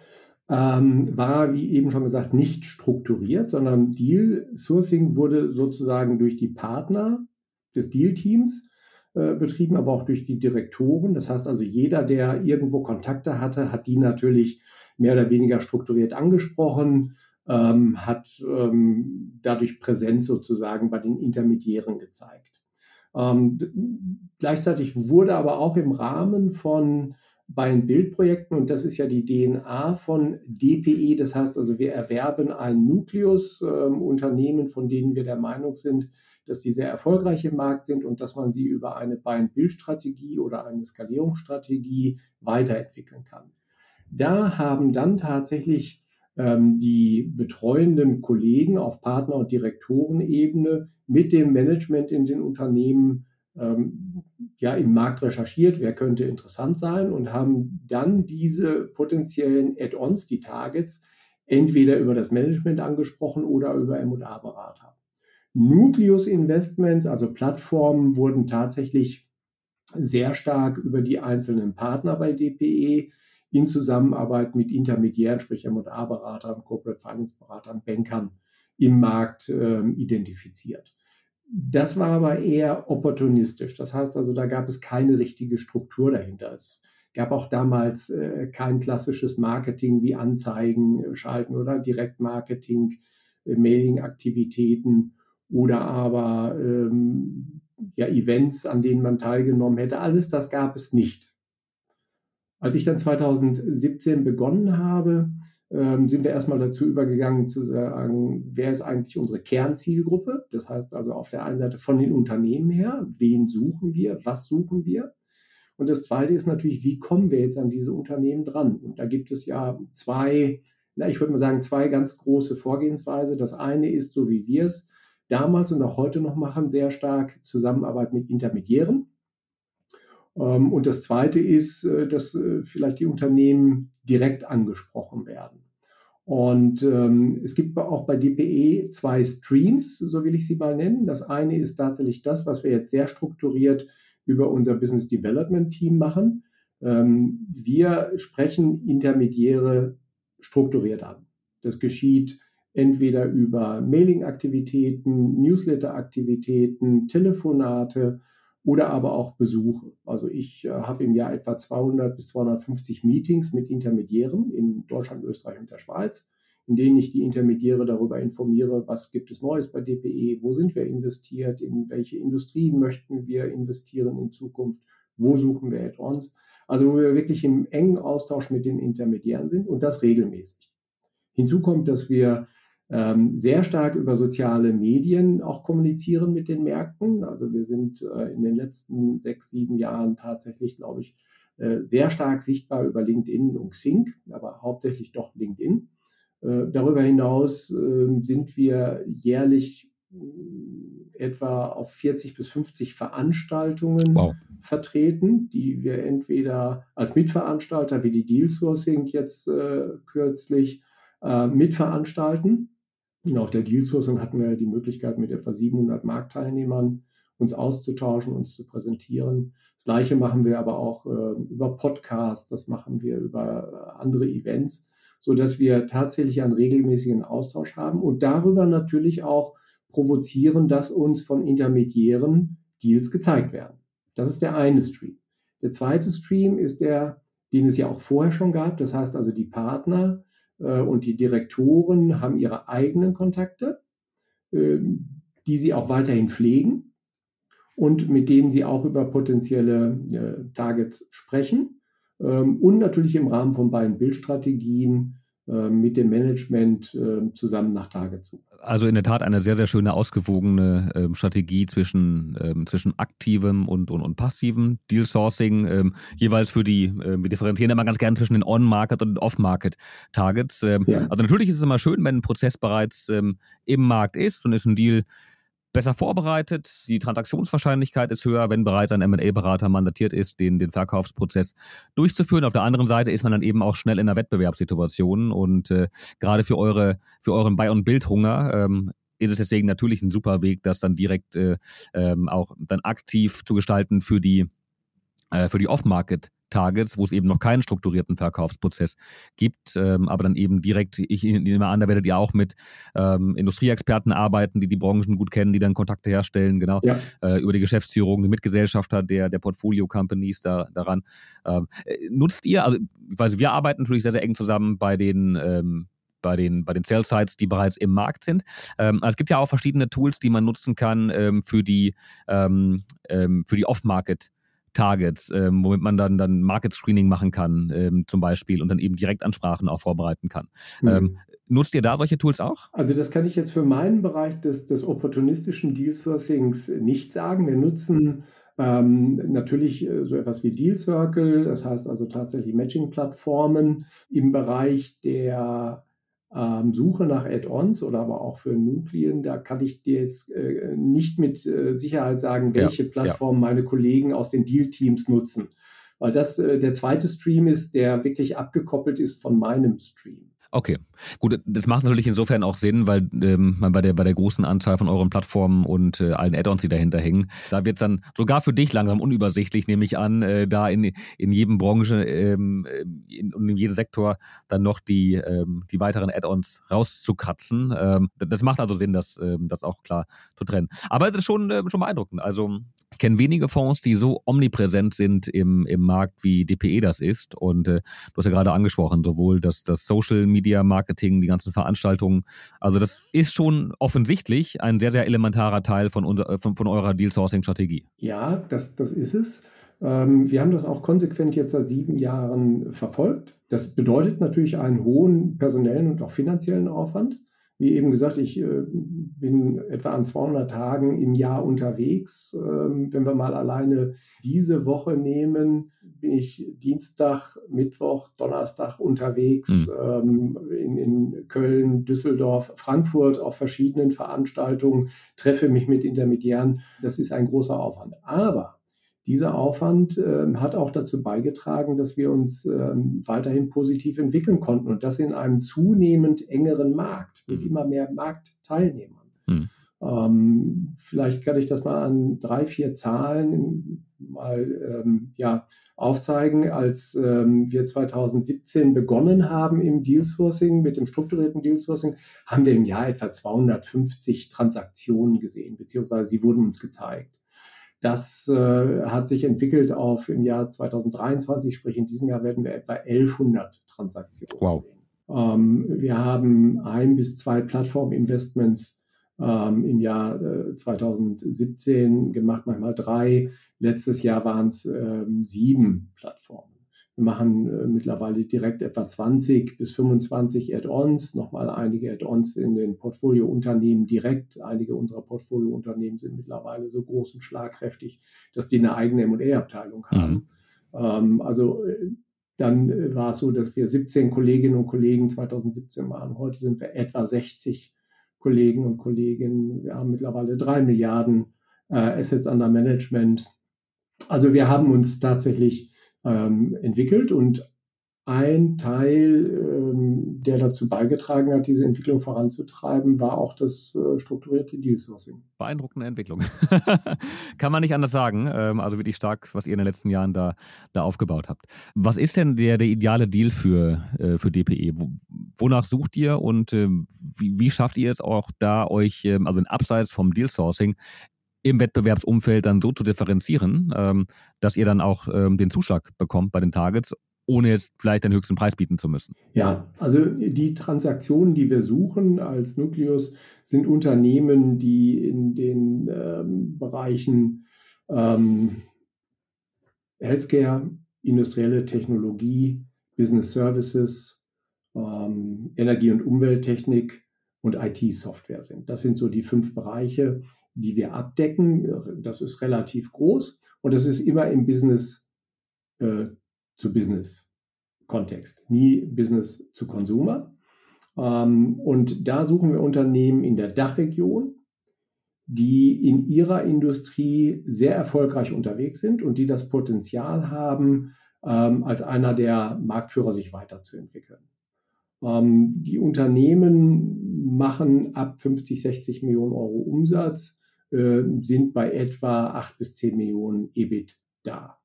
ähm, war, wie eben schon gesagt, nicht strukturiert, sondern Deal Sourcing wurde sozusagen durch die Partner des Deal-Teams äh, betrieben, aber auch durch die Direktoren. Das heißt also, jeder, der irgendwo Kontakte hatte, hat die natürlich mehr oder weniger strukturiert angesprochen, ähm, hat ähm, dadurch Präsenz sozusagen bei den Intermediären gezeigt. Ähm, gleichzeitig wurde aber auch im Rahmen von bei den Bildprojekten, und das ist ja die DNA von DPE, das heißt also, wir erwerben ein Nukleus, äh, Unternehmen, von denen wir der Meinung sind, dass die sehr erfolgreich im Markt sind und dass man sie über eine Buy-and-Build-Strategie oder eine Skalierungsstrategie weiterentwickeln kann. Da haben dann tatsächlich ähm, die betreuenden Kollegen auf Partner- und Direktorenebene mit dem Management in den Unternehmen ähm, ja im Markt recherchiert, wer könnte interessant sein und haben dann diese potenziellen Add-ons, die Targets, entweder über das Management angesprochen oder über M&A-Berater. Nucleus Investments, also Plattformen, wurden tatsächlich sehr stark über die einzelnen Partner bei DPE in Zusammenarbeit mit Intermediären, sprich M&A-Beratern, Corporate Finance-Beratern, Bankern im Markt äh, identifiziert. Das war aber eher opportunistisch. Das heißt also, da gab es keine richtige Struktur dahinter. Es gab auch damals äh, kein klassisches Marketing wie Anzeigen schalten oder Direktmarketing, äh, Mailing-Aktivitäten oder aber ähm, ja, Events, an denen man teilgenommen hätte. Alles das gab es nicht. Als ich dann 2017 begonnen habe, ähm, sind wir erstmal dazu übergegangen zu sagen, wer ist eigentlich unsere Kernzielgruppe? Das heißt also auf der einen Seite von den Unternehmen her, wen suchen wir, was suchen wir? Und das zweite ist natürlich, wie kommen wir jetzt an diese Unternehmen dran? Und da gibt es ja zwei, na, ich würde mal sagen, zwei ganz große Vorgehensweise. Das eine ist, so wie wir es damals und auch heute noch machen, sehr stark Zusammenarbeit mit Intermediären. Ähm, und das Zweite ist, äh, dass äh, vielleicht die Unternehmen direkt angesprochen werden. Und ähm, es gibt auch bei DPE zwei Streams, so will ich sie mal nennen. Das eine ist tatsächlich das, was wir jetzt sehr strukturiert über unser Business Development Team machen. Ähm, wir sprechen Intermediäre strukturiert an. Das geschieht entweder über Mailing-Aktivitäten, Newsletter-Aktivitäten, Telefonate oder aber auch Besuche. Also ich äh, habe im Jahr etwa 200 bis 250 Meetings mit Intermediären in Deutschland, Österreich und der Schweiz, in denen ich die Intermediäre darüber informiere, was gibt es Neues bei DPE, wo sind wir investiert, in welche Industrien möchten wir investieren in Zukunft, wo suchen wir Add-ons. Also wo wir wirklich im engen Austausch mit den Intermediären sind und das regelmäßig. Hinzu kommt, dass wir ähm, sehr stark über soziale Medien auch kommunizieren mit den Märkten. Also wir sind äh, in den letzten sechs, sieben Jahren tatsächlich, glaube ich, äh, sehr stark sichtbar über LinkedIn und Xing, aber hauptsächlich doch LinkedIn. Äh, darüber hinaus ähm, sind wir jährlich etwa auf 40 bis 50 Veranstaltungen wow. vertreten, die wir entweder als Mitveranstalter wie die Deal Sourcing jetzt äh, kürzlich äh, mitveranstalten auf der Dealsourcing hatten wir die Möglichkeit, mit etwa 700 Marktteilnehmern uns auszutauschen, uns zu präsentieren. Das Gleiche machen wir aber auch äh, über Podcasts, das machen wir über äh, andere Events, so dass wir tatsächlich einen regelmäßigen Austausch haben und darüber natürlich auch provozieren, dass uns von Intermediären Deals gezeigt werden. Das ist der eine Stream. Der zweite Stream ist der, den es ja auch vorher schon gab. Das heißt also, die Partner und die Direktoren haben ihre eigenen Kontakte, ähm, die sie auch weiterhin pflegen und mit denen sie auch über potenzielle äh, Targets sprechen. Ähm, und natürlich im Rahmen von beiden Bildstrategien äh, mit dem Management äh, zusammen nach Tage zu.
Also in der Tat eine sehr, sehr schöne, ausgewogene ähm, Strategie zwischen, ähm, zwischen aktivem und, und, und passivem Deal Sourcing, ähm, jeweils für die, äh, wir differenzieren immer ganz gerne zwischen den On-Market und den Off-Market-Targets. Ähm, ja. Also natürlich ist es immer schön, wenn ein Prozess bereits ähm, im Markt ist und ist ein Deal besser vorbereitet. Die Transaktionswahrscheinlichkeit ist höher, wenn bereits ein M&A-Berater mandatiert ist, den, den Verkaufsprozess durchzuführen. Auf der anderen Seite ist man dann eben auch schnell in einer Wettbewerbssituation und äh, gerade für eure für euren Buy- und Bildhunger ähm, ist es deswegen natürlich ein super Weg, das dann direkt äh, ähm, auch dann aktiv zu gestalten für die äh, die Off-Market Targets, wo es eben noch keinen strukturierten Verkaufsprozess gibt, ähm, aber dann eben direkt, ich nehme an, da werdet ihr auch mit ähm, Industrieexperten arbeiten, die die Branchen gut kennen, die dann Kontakte herstellen, genau, ja. äh, über die Geschäftsführung, die Mitgesellschafter der, der Portfolio-Companies da, daran. Ähm, äh, nutzt ihr, also ich weiß, wir arbeiten natürlich sehr, sehr eng zusammen bei den ähm, bei den, bei den Sell-Sites, die bereits im Markt sind. Ähm, also es gibt ja auch verschiedene Tools, die man nutzen kann ähm, für die, ähm, ähm für die Off-Market- Targets, ähm, womit man dann, dann Market Screening machen kann, ähm, zum Beispiel, und dann eben Direktansprachen auch vorbereiten kann. Mhm. Ähm, nutzt ihr da solche Tools auch?
Also das kann ich jetzt für meinen Bereich des, des opportunistischen Deal Sourcings nicht sagen. Wir nutzen ähm, natürlich äh, so etwas wie Deal Circle, das heißt also tatsächlich Matching-Plattformen im Bereich der ähm, Suche nach Add-ons oder aber auch für Nuklien, da kann ich dir jetzt äh, nicht mit äh, Sicherheit sagen, welche ja, Plattform ja. meine Kollegen aus den Deal-Teams nutzen. Weil das äh, der zweite Stream ist, der wirklich abgekoppelt ist von meinem Stream.
Okay, gut, das macht natürlich insofern auch Sinn, weil ähm, bei der bei der großen Anzahl von euren Plattformen und äh, allen Add-ons, die dahinter hängen, da wird es dann sogar für dich langsam unübersichtlich, nehme ich an, äh, da in, in jedem Branche ähm, in, und in jedem Sektor dann noch die ähm, die weiteren Add-ons rauszukratzen. Ähm, das macht also Sinn, das ähm, das auch klar zu trennen. Aber es ist schon äh, schon beeindruckend. Also ich kenne wenige Fonds, die so omnipräsent sind im, im Markt, wie DPE das ist. Und äh, du hast ja gerade angesprochen, sowohl das, das Social Media Marketing, die ganzen Veranstaltungen. Also das ist schon offensichtlich ein sehr, sehr elementarer Teil von, unser, äh, von, von eurer Deal-Sourcing-Strategie.
Ja, das, das ist es. Ähm, wir haben das auch konsequent jetzt seit sieben Jahren verfolgt. Das bedeutet natürlich einen hohen personellen und auch finanziellen Aufwand. Wie eben gesagt, ich äh, bin etwa an 200 Tagen im Jahr unterwegs. Ähm, wenn wir mal alleine diese Woche nehmen, bin ich Dienstag, Mittwoch, Donnerstag unterwegs mhm. in, in, Köln, Düsseldorf, Frankfurt auf verschiedenen Veranstaltungen, treffe mich mit Intermediären. Das ist ein großer Aufwand. Aber dieser Aufwand äh, hat auch dazu beigetragen, dass wir uns äh, weiterhin positiv entwickeln konnten und das in einem zunehmend engeren Markt mit mhm. immer mehr Marktteilnehmern. Mhm. Ähm, vielleicht kann ich das mal an drei, vier Zahlen mal ähm, ja, aufzeigen. Als ähm, wir 2017 begonnen haben im Dealsourcing, mit dem strukturierten Dealsourcing, haben wir im Jahr etwa 250 Transaktionen gesehen, beziehungsweise sie wurden uns gezeigt. Das äh, hat sich entwickelt auf im Jahr 2023, sprich in diesem Jahr werden wir etwa 1100 Transaktionen. Wow. Ähm, wir haben ein bis zwei Plattform-Investments ähm, im Jahr äh, 2017 gemacht, manchmal drei. Letztes Jahr waren es ähm, sieben Plattformen. Wir machen äh, mittlerweile direkt etwa 20 bis 25 Add-ons, nochmal einige Add-ons in den Portfoliounternehmen direkt. Einige unserer Portfoliounternehmen sind mittlerweile so groß und schlagkräftig, dass die eine eigene M&A-Abteilung haben. Mhm. Ähm, also äh, dann äh, war es so, dass wir 17 Kolleginnen und Kollegen 2017 waren. Heute sind wir etwa 60 Kollegen und Kolleginnen. Wir haben mittlerweile drei Milliarden äh, Assets under Management. Also wir haben uns tatsächlich ähm, entwickelt und ein Teil, ähm, der dazu beigetragen hat, diese Entwicklung voranzutreiben, war auch das äh, strukturierte Deal-Sourcing.
Beeindruckende Entwicklung. <laughs> Kann man nicht anders sagen. Ähm, also wirklich stark, was ihr in den letzten Jahren da, da aufgebaut habt. Was ist denn der, der ideale Deal für, äh, für DPE? wonach sucht ihr und äh, wie, wie, schafft ihr es auch da, euch, ähm, also Abseits vom Deal-Sourcing, im Wettbewerbsumfeld dann so zu differenzieren, ähm, dass ihr dann auch ähm, den Zuschlag bekommt bei den Targets, ohne jetzt vielleicht den höchsten Preis bieten zu müssen?
Ja, also die Transaktionen, die wir suchen als Nukleus, sind Unternehmen, die in den ähm, Bereichen ähm, Healthcare, industrielle Technologie, Business Services, ähm, Energie- und Umwelttechnik und IT-Software sind. Das sind so die fünf Bereiche, die wir abdecken. Das ist relativ groß und das ist immer im Business äh, zu Business Kontext, nie Business zu Consumer. Ähm, und da suchen wir Unternehmen in der Dachregion, die in ihrer Industrie sehr erfolgreich unterwegs sind und die das Potenzial haben, ähm, als einer der Marktführer sich weiterzuentwickeln. Ähm, die Unternehmen machen ab 50, 60 Millionen Euro Umsatz sind bei etwa 8 bis 10 Millionen EBIT da.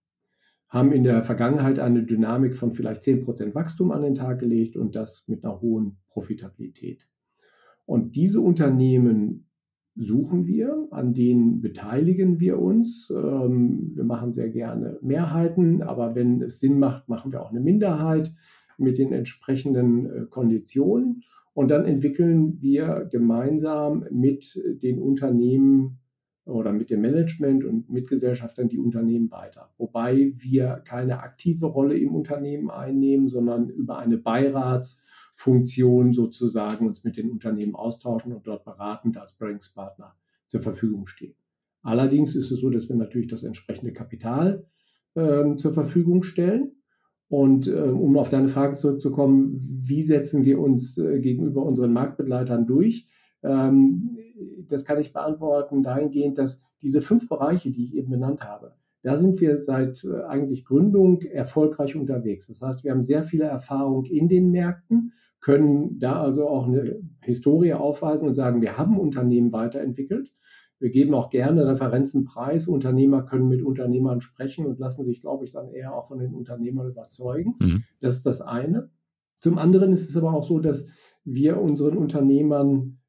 Haben in der Vergangenheit eine Dynamik von vielleicht 10 Prozent Wachstum an den Tag gelegt und das mit einer hohen Profitabilität. Und diese Unternehmen suchen wir, an denen beteiligen wir uns. Ähm, wir machen sehr gerne Mehrheiten, aber wenn es Sinn macht, machen wir auch eine Minderheit mit den entsprechenden äh, Konditionen. Und dann entwickeln wir gemeinsam mit den Unternehmen oder mit dem Management und Mitgesellschaftern die Unternehmen weiter. Wobei wir keine aktive Rolle im Unternehmen einnehmen, sondern über eine Beiratsfunktion sozusagen uns mit den Unternehmen austauschen und dort beratend als Bearingspartner zur Verfügung stehen. Allerdings ist es so, dass wir natürlich das entsprechende Kapital äh, zur Verfügung stellen Und äh, um auf deine Frage zurückzukommen, wie setzen wir uns äh, gegenüber unseren Marktbegleitern durch? Ähm, das kann ich beantworten dahingehend, dass diese fünf Bereiche, die ich eben benannt habe, da sind wir seit äh, eigentlich Gründung erfolgreich unterwegs. Das heißt, wir haben sehr viele Erfahrung in den Märkten, können da also auch eine Historie aufweisen und sagen, wir haben Unternehmen weiterentwickelt. Wir geben auch gerne Referenzen preis. Unternehmer können mit Unternehmern sprechen und lassen sich, glaube ich, dann eher auch von den Unternehmern überzeugen. Mhm. Das ist das eine. Zum anderen ist es aber auch so, dass wir unseren Unternehmern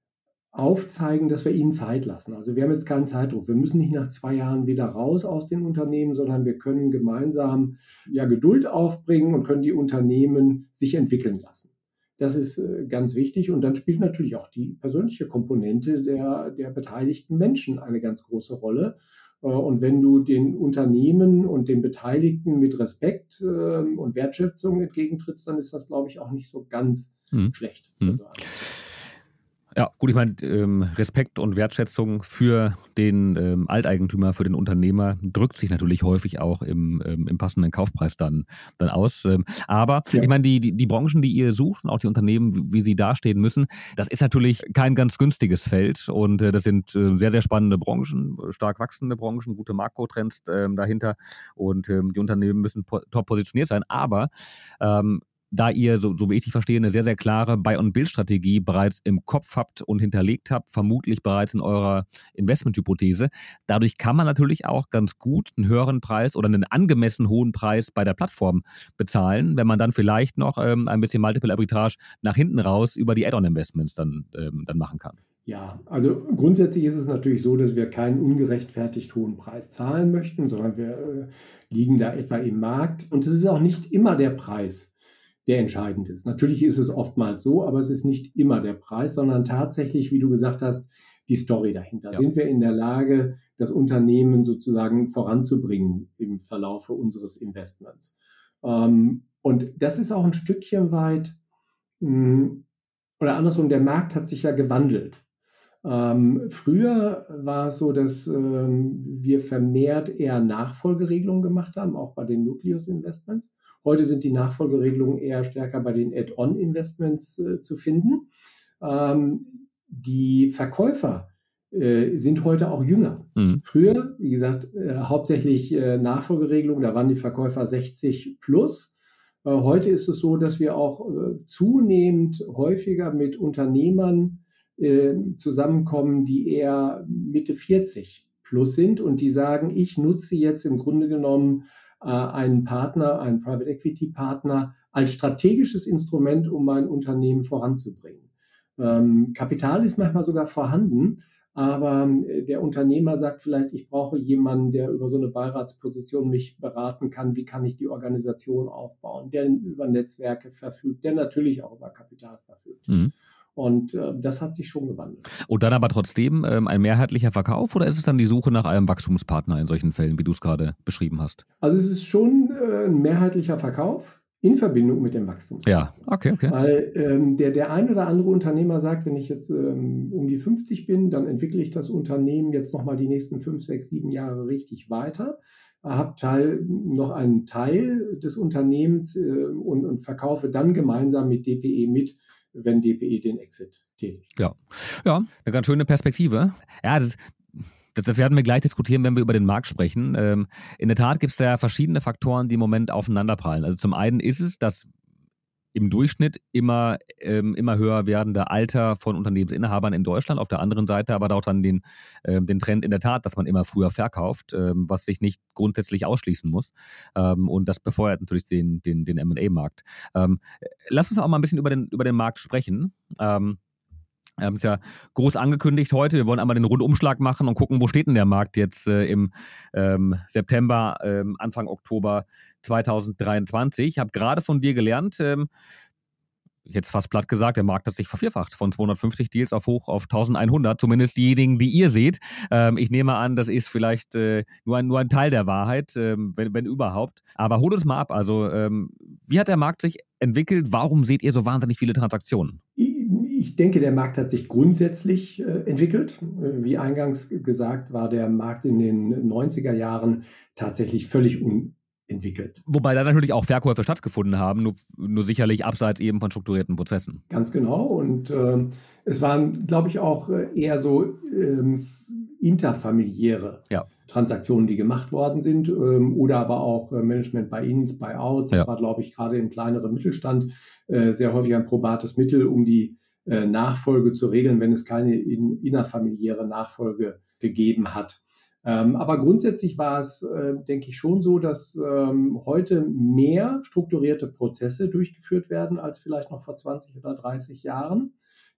aufzeigen, dass wir ihnen Zeit lassen. Also wir haben jetzt keinen Zeitdruck. Wir müssen nicht nach zwei Jahren wieder raus aus den Unternehmen, sondern wir können gemeinsam ja Geduld aufbringen und können die Unternehmen sich entwickeln lassen. Das ist äh, ganz wichtig. Und dann spielt natürlich auch die persönliche Komponente der, der beteiligten Menschen eine ganz große Rolle. Äh, und wenn du den Unternehmen und den Beteiligten mit Respekt ähm, und Wertschätzung entgegentrittst, dann ist das, glaube ich, auch nicht so ganz hm. schlecht. Hm.
Ja, gut, ich meine, ähm, Respekt und Wertschätzung für den ähm, Alteigentümer, für den Unternehmer drückt sich natürlich häufig auch im, ähm, im passenden Kaufpreis dann, dann aus. Ähm, aber ja. ich meine, die, die, die Branchen, die ihr sucht und auch die Unternehmen, wie sie dastehen müssen, das ist natürlich kein ganz günstiges Feld und äh, das sind äh, sehr, sehr spannende Branchen, stark wachsende Branchen, gute Makrotrends äh, dahinter und ähm, die Unternehmen müssen top positioniert sein. Aber ähm, da ihr, so, so wie ich dich verstehe, eine sehr, sehr klare Buy- und Build-Strategie bereits im Kopf habt und hinterlegt habt, vermutlich bereits in eurer Investmenthypothese. Dadurch kann man natürlich auch ganz gut einen höheren Preis oder einen angemessen hohen Preis bei der Plattform bezahlen, wenn man dann vielleicht noch ähm, ein bisschen Multiple Arbitrage nach hinten raus über die Add-on-Investments dann, ähm, dann machen kann.
Ja, also grundsätzlich ist es natürlich so, dass wir keinen ungerechtfertigt hohen Preis zahlen möchten, sondern wir äh, liegen da etwa im Markt. Und es ist auch nicht immer der Preis, der entscheidend ist. Natürlich ist es oftmals so, aber es ist nicht immer der Preis, sondern tatsächlich, wie du gesagt hast, die Story dahinter. Ja. Sind wir in der Lage, das Unternehmen sozusagen voranzubringen im Verlaufe unseres Investments? Ähm, und das ist auch ein Stückchen weit, hm, oder andersrum, der Markt hat sich ja gewandelt. Ähm, früher war es so, dass ähm, wir vermehrt eher Nachfolgeregelungen gemacht haben, auch bei den Nucleus Investments. Heute sind die Nachfolgeregelungen eher stärker bei den Add-on-Investments äh, zu finden. Ähm, die Verkäufer äh, sind heute auch jünger. Mhm. Früher, wie gesagt, äh, hauptsächlich äh, Nachfolgeregelungen, da waren die Verkäufer 60 plus. Äh, heute ist es so, dass wir auch äh, zunehmend häufiger mit Unternehmern zusammenkommen, die eher Mitte 40 plus sind und die sagen, ich nutze jetzt im Grunde genommen einen Partner, einen Private Equity Partner als strategisches Instrument, um mein Unternehmen voranzubringen. Ähm, Kapital ist manchmal sogar vorhanden, aber äh, der Unternehmer sagt vielleicht, ich brauche jemanden, der über so eine Beiratsposition mich beraten kann. Wie kann ich die Organisation aufbauen? Der über Netzwerke verfügt, der natürlich auch über Kapital verfügt. Mhm. Und äh, das hat sich schon gewandelt.
Und dann aber trotzdem ähm, ein mehrheitlicher Verkauf oder ist es dann die Suche nach einem Wachstumspartner in solchen Fällen, wie du es gerade beschrieben hast?
Also es ist schon äh, ein mehrheitlicher Verkauf in Verbindung mit dem Wachstum.
Ja, okay, okay.
Weil ähm, der, der ein oder andere Unternehmer sagt, wenn ich jetzt ähm, um die 50 bin, dann entwickle ich das Unternehmen jetzt nochmal die nächsten 5, 6, 7 Jahre richtig weiter habe Teil, noch einen Teil des Unternehmens äh, und, und verkaufe dann gemeinsam mit DPE mit wenn DPE den Exit tätigt.
Ja, ja, eine ganz schöne Perspektive. Ja, das, das, das, werden wir gleich diskutieren, wenn wir über den Markt sprechen. Ähm, in der Tat gibt es ja verschiedene Faktoren, die im Moment aufeinanderprallen. Also zum einen ist es, dass im Durchschnitt immer, ähm, immer höher werdende Alter von Unternehmensinhabern in Deutschland. Auf der anderen Seite aber auch dann den, ähm, den Trend in der Tat, dass man immer früher verkauft, ähm, was sich nicht grundsätzlich ausschließen muss. Ähm, und das befeuert natürlich den, den, den MA-Markt. Ähm, lass uns auch mal ein bisschen über den, über den Markt sprechen. Ähm, wir haben es ja groß angekündigt heute. Wir wollen einmal den Rundumschlag machen und gucken, wo steht denn der Markt jetzt äh, im ähm, September, ähm, Anfang Oktober 2023. Ich habe gerade von dir gelernt, ähm, jetzt fast platt gesagt, der Markt hat sich vervierfacht von 250 Deals auf hoch auf 1100, zumindest diejenigen, die ihr seht. Ähm, ich nehme an, das ist vielleicht äh, nur, ein, nur ein Teil der Wahrheit, ähm, wenn, wenn überhaupt. Aber hol uns mal ab. Also, ähm, wie hat der Markt sich entwickelt? Warum seht ihr so wahnsinnig viele Transaktionen?
Ich denke, der Markt hat sich grundsätzlich äh, entwickelt. Äh, wie eingangs gesagt, war der Markt in den 90er Jahren tatsächlich völlig entwickelt.
Wobei da natürlich auch Verkäufe stattgefunden haben, nur, nur sicherlich abseits eben von strukturierten Prozessen.
Ganz genau. Und äh, es waren, glaube ich, auch äh, eher so ähm, interfamiliäre ja. Transaktionen, die gemacht worden sind, ähm, oder aber auch äh, Management Buy-ins, Buy-outs. Das ja. war, glaube ich, gerade im kleineren Mittelstand äh, sehr häufig ein probates Mittel, um die äh, Nachfolge zu regeln, wenn es keine in, innerfamiliäre Nachfolge gegeben hat. Ähm, aber grundsätzlich war es, äh, denke ich, schon so, dass ähm, heute mehr strukturierte Prozesse durchgeführt werden als vielleicht noch vor 20 oder 30 Jahren.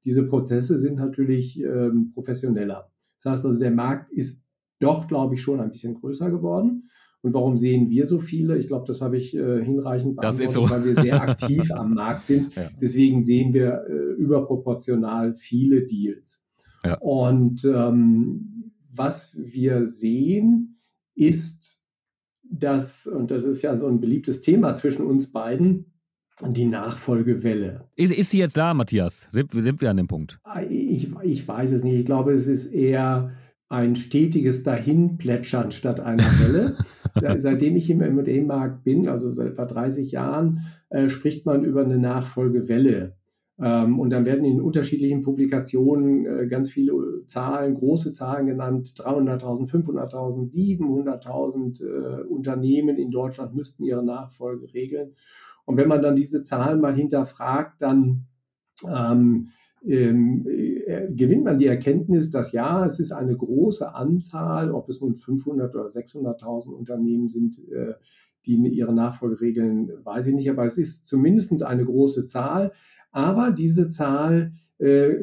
Diese Prozesse sind natürlich ähm, professioneller. Das heißt also, der Markt ist doch, glaube ich, schon ein bisschen größer geworden. Und warum sehen wir so viele? Ich glaube, das habe ich äh, hinreichend
beantwortet,
so. weil wir sehr <laughs> aktiv am Markt sind. Ja. Deswegen sehen wir äh, überproportional viele Deals. Ja. Und ähm, was wir sehen, ist, dass, und das ist ja so ein beliebtes Thema zwischen uns beiden, die Nachfolgewelle.
Ist, ist sie jetzt da, Matthias? Sind, sind wir an dem Punkt?
Ich, ich weiß es nicht. Ich glaube, es ist eher ein stetiges Dahinplätschern statt einer Welle. <laughs> Seitdem ich im M&A-Markt bin, also seit etwa 30 Jahren, äh, spricht man über eine Nachfolgewelle. Ähm, und dann werden in unterschiedlichen Publikationen äh, ganz viele Zahlen, große Zahlen genannt. 300.000, 500.000, 700.000 äh, Unternehmen in Deutschland müssten ihre Nachfolge regeln. Und wenn man dann diese Zahlen mal hinterfragt, dann ähm, ähm, äh, gewinnt man die Erkenntnis, dass ja, es ist eine große Anzahl, ob es nun 500 oder 600.000 Unternehmen sind, äh, die ihre Nachfolge regeln, weiß ich nicht, aber es ist zumindest eine große Zahl. Aber diese Zahl äh,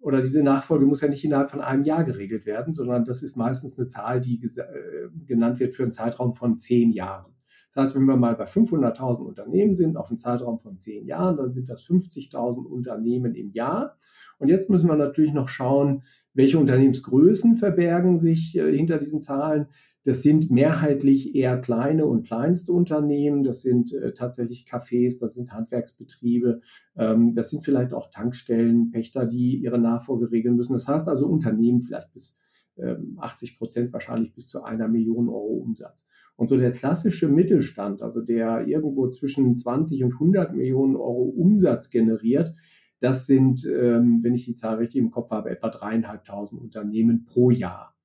oder diese Nachfolge muss ja nicht innerhalb von einem Jahr geregelt werden, sondern das ist meistens eine Zahl, die äh, genannt wird für einen Zeitraum von zehn Jahren. Das heißt, wenn wir mal bei 500.000 Unternehmen sind, auf einen Zeitraum von zehn Jahren, dann sind das 50.000 Unternehmen im Jahr. Und jetzt müssen wir natürlich noch schauen, welche Unternehmensgrößen verbergen sich äh, hinter diesen Zahlen. Das sind mehrheitlich eher kleine und kleinste Unternehmen. Das sind äh, tatsächlich Cafés, das sind Handwerksbetriebe, ähm, das sind vielleicht auch Tankstellen, Pächter, die ihre Nachfolge regeln müssen. Das heißt also Unternehmen vielleicht bis ähm, 80 Prozent, wahrscheinlich bis zu einer Million Euro Umsatz. Und so der klassische Mittelstand, also der irgendwo zwischen 20 und 100 Millionen Euro Umsatz generiert, das sind, ähm, wenn ich die Zahl richtig im Kopf habe, etwa dreieinhalbtausend Unternehmen pro Jahr,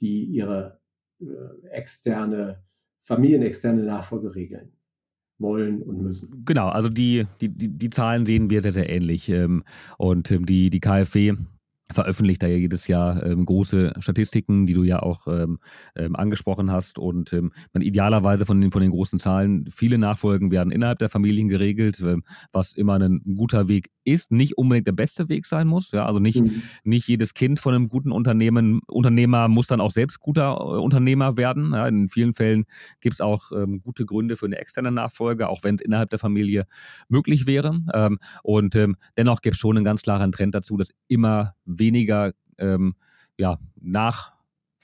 die ihre äh, externe, familienexterne Nachfolge regeln wollen und müssen.
Genau, also die, die, die, die Zahlen sehen wir sehr, sehr ähnlich. Ähm, und ähm, die, die KfW veröffentlicht da ja jedes Jahr ähm, große Statistiken, die du ja auch ähm, ähm, angesprochen hast. Und ähm, man idealerweise von den, von den großen Zahlen, viele Nachfolgen werden innerhalb der Familien geregelt, ähm, was immer ein guter Weg ist, nicht unbedingt der beste Weg sein muss. Ja, also nicht, mhm. nicht jedes Kind von einem guten Unternehmen, Unternehmer muss dann auch selbst guter äh, Unternehmer werden. Ja, in vielen Fällen gibt es auch ähm, gute Gründe für eine externe Nachfolge, auch wenn es innerhalb der Familie möglich wäre. und dennoch gibt es schon einen ganz klaren Trend dazu, dass immer weniger ähm, ja,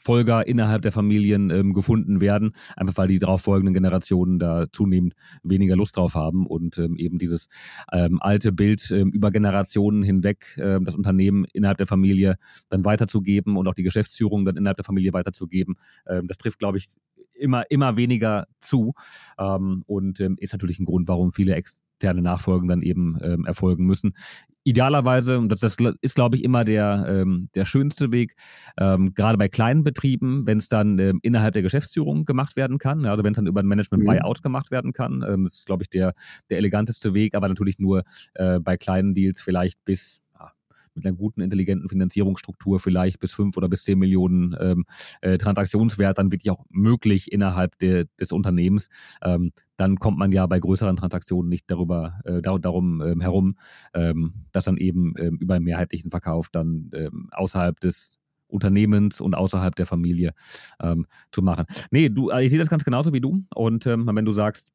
Nachfolger innerhalb der Familien ähm, gefunden werden, einfach weil die darauf folgenden Generationen da zunehmend weniger Lust drauf haben und ähm, eben dieses ähm, alte Bild ähm, über Generationen hinweg ähm, das Unternehmen innerhalb der Familie dann weiterzugeben und auch die Geschäftsführung dann innerhalb der Familie weiterzugeben, ähm, das trifft, glaube ich, immer, immer weniger zu und ist natürlich ein Grund, warum viele Ex externe Nachfolgen dann eben erfolgen müssen. Idealerweise, und das, das ist, glaube ich, immer der, ähm, der schönste Weg, ähm, gerade bei kleinen Betrieben, wenn es dann ähm, innerhalb der Geschäftsführung gemacht werden kann, also wenn es dann über ein Management-Buyout mhm. gemacht werden kann, ähm, das ist, glaube ich, der, der eleganteste Weg, aber natürlich nur äh, bei kleinen Deals vielleicht bis mit einer guten, intelligenten Finanzierungsstruktur vielleicht bis fünf oder bis zehn Millionen ähm, äh, Transaktionswert dann wirklich auch möglich innerhalb de, des Unternehmens. Ähm, dann kommt man ja bei größeren Transaktionen nicht darüber äh, dar darum ähm, herum, ähm, dass dann eben ähm, über einen mehrheitlichen Verkauf dann ähm, außerhalb des Unternehmens und außerhalb der Familie zu machen. Nee, du, äh, ich sehe das ganz genauso wie du. Und wenn du sagst,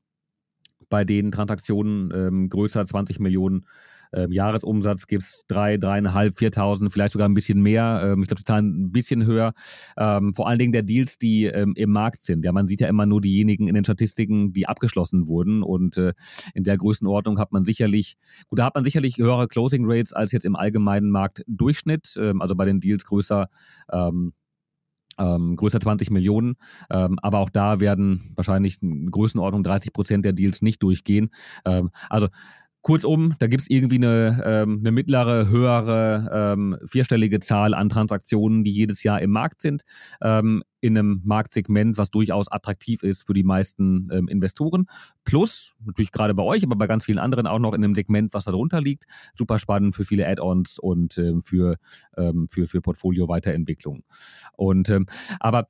bei den Transaktionen größer 20 Millionen ähm, Jahresumsatz gibt es drei, dreieinhalb, viertausend, vielleicht sogar ein bisschen mehr. Ähm, ich glaube, die Zahlen ein bisschen höher. Ähm, vor allen Dingen der Deals, die ähm, im Markt sind. Ja, man sieht ja immer nur diejenigen in den Statistiken, die abgeschlossen wurden. Und äh, in der Größenordnung hat man sicherlich, gut, da hat man sicherlich höhere Closing Rates als jetzt im allgemeinen Markt Durchschnitt. Ähm, also bei den Deals größer ähm, ähm, größer 20 Millionen. Ähm, aber auch da werden wahrscheinlich in Größenordnung 30 Prozent der Deals nicht durchgehen. Ähm, also Kurzum, da gibt es irgendwie eine, ähm, eine mittlere, höhere, ähm, vierstellige Zahl an Transaktionen, die jedes Jahr im Markt sind. Ähm, in einem Marktsegment, was durchaus attraktiv ist für die meisten ähm, Investoren. Plus, natürlich gerade bei euch, aber bei ganz vielen anderen auch noch in einem Segment, was darunter liegt. Super spannend für viele Add-ons und ähm, für, ähm, für, für Portfolio-Weiterentwicklung. Und ähm, aber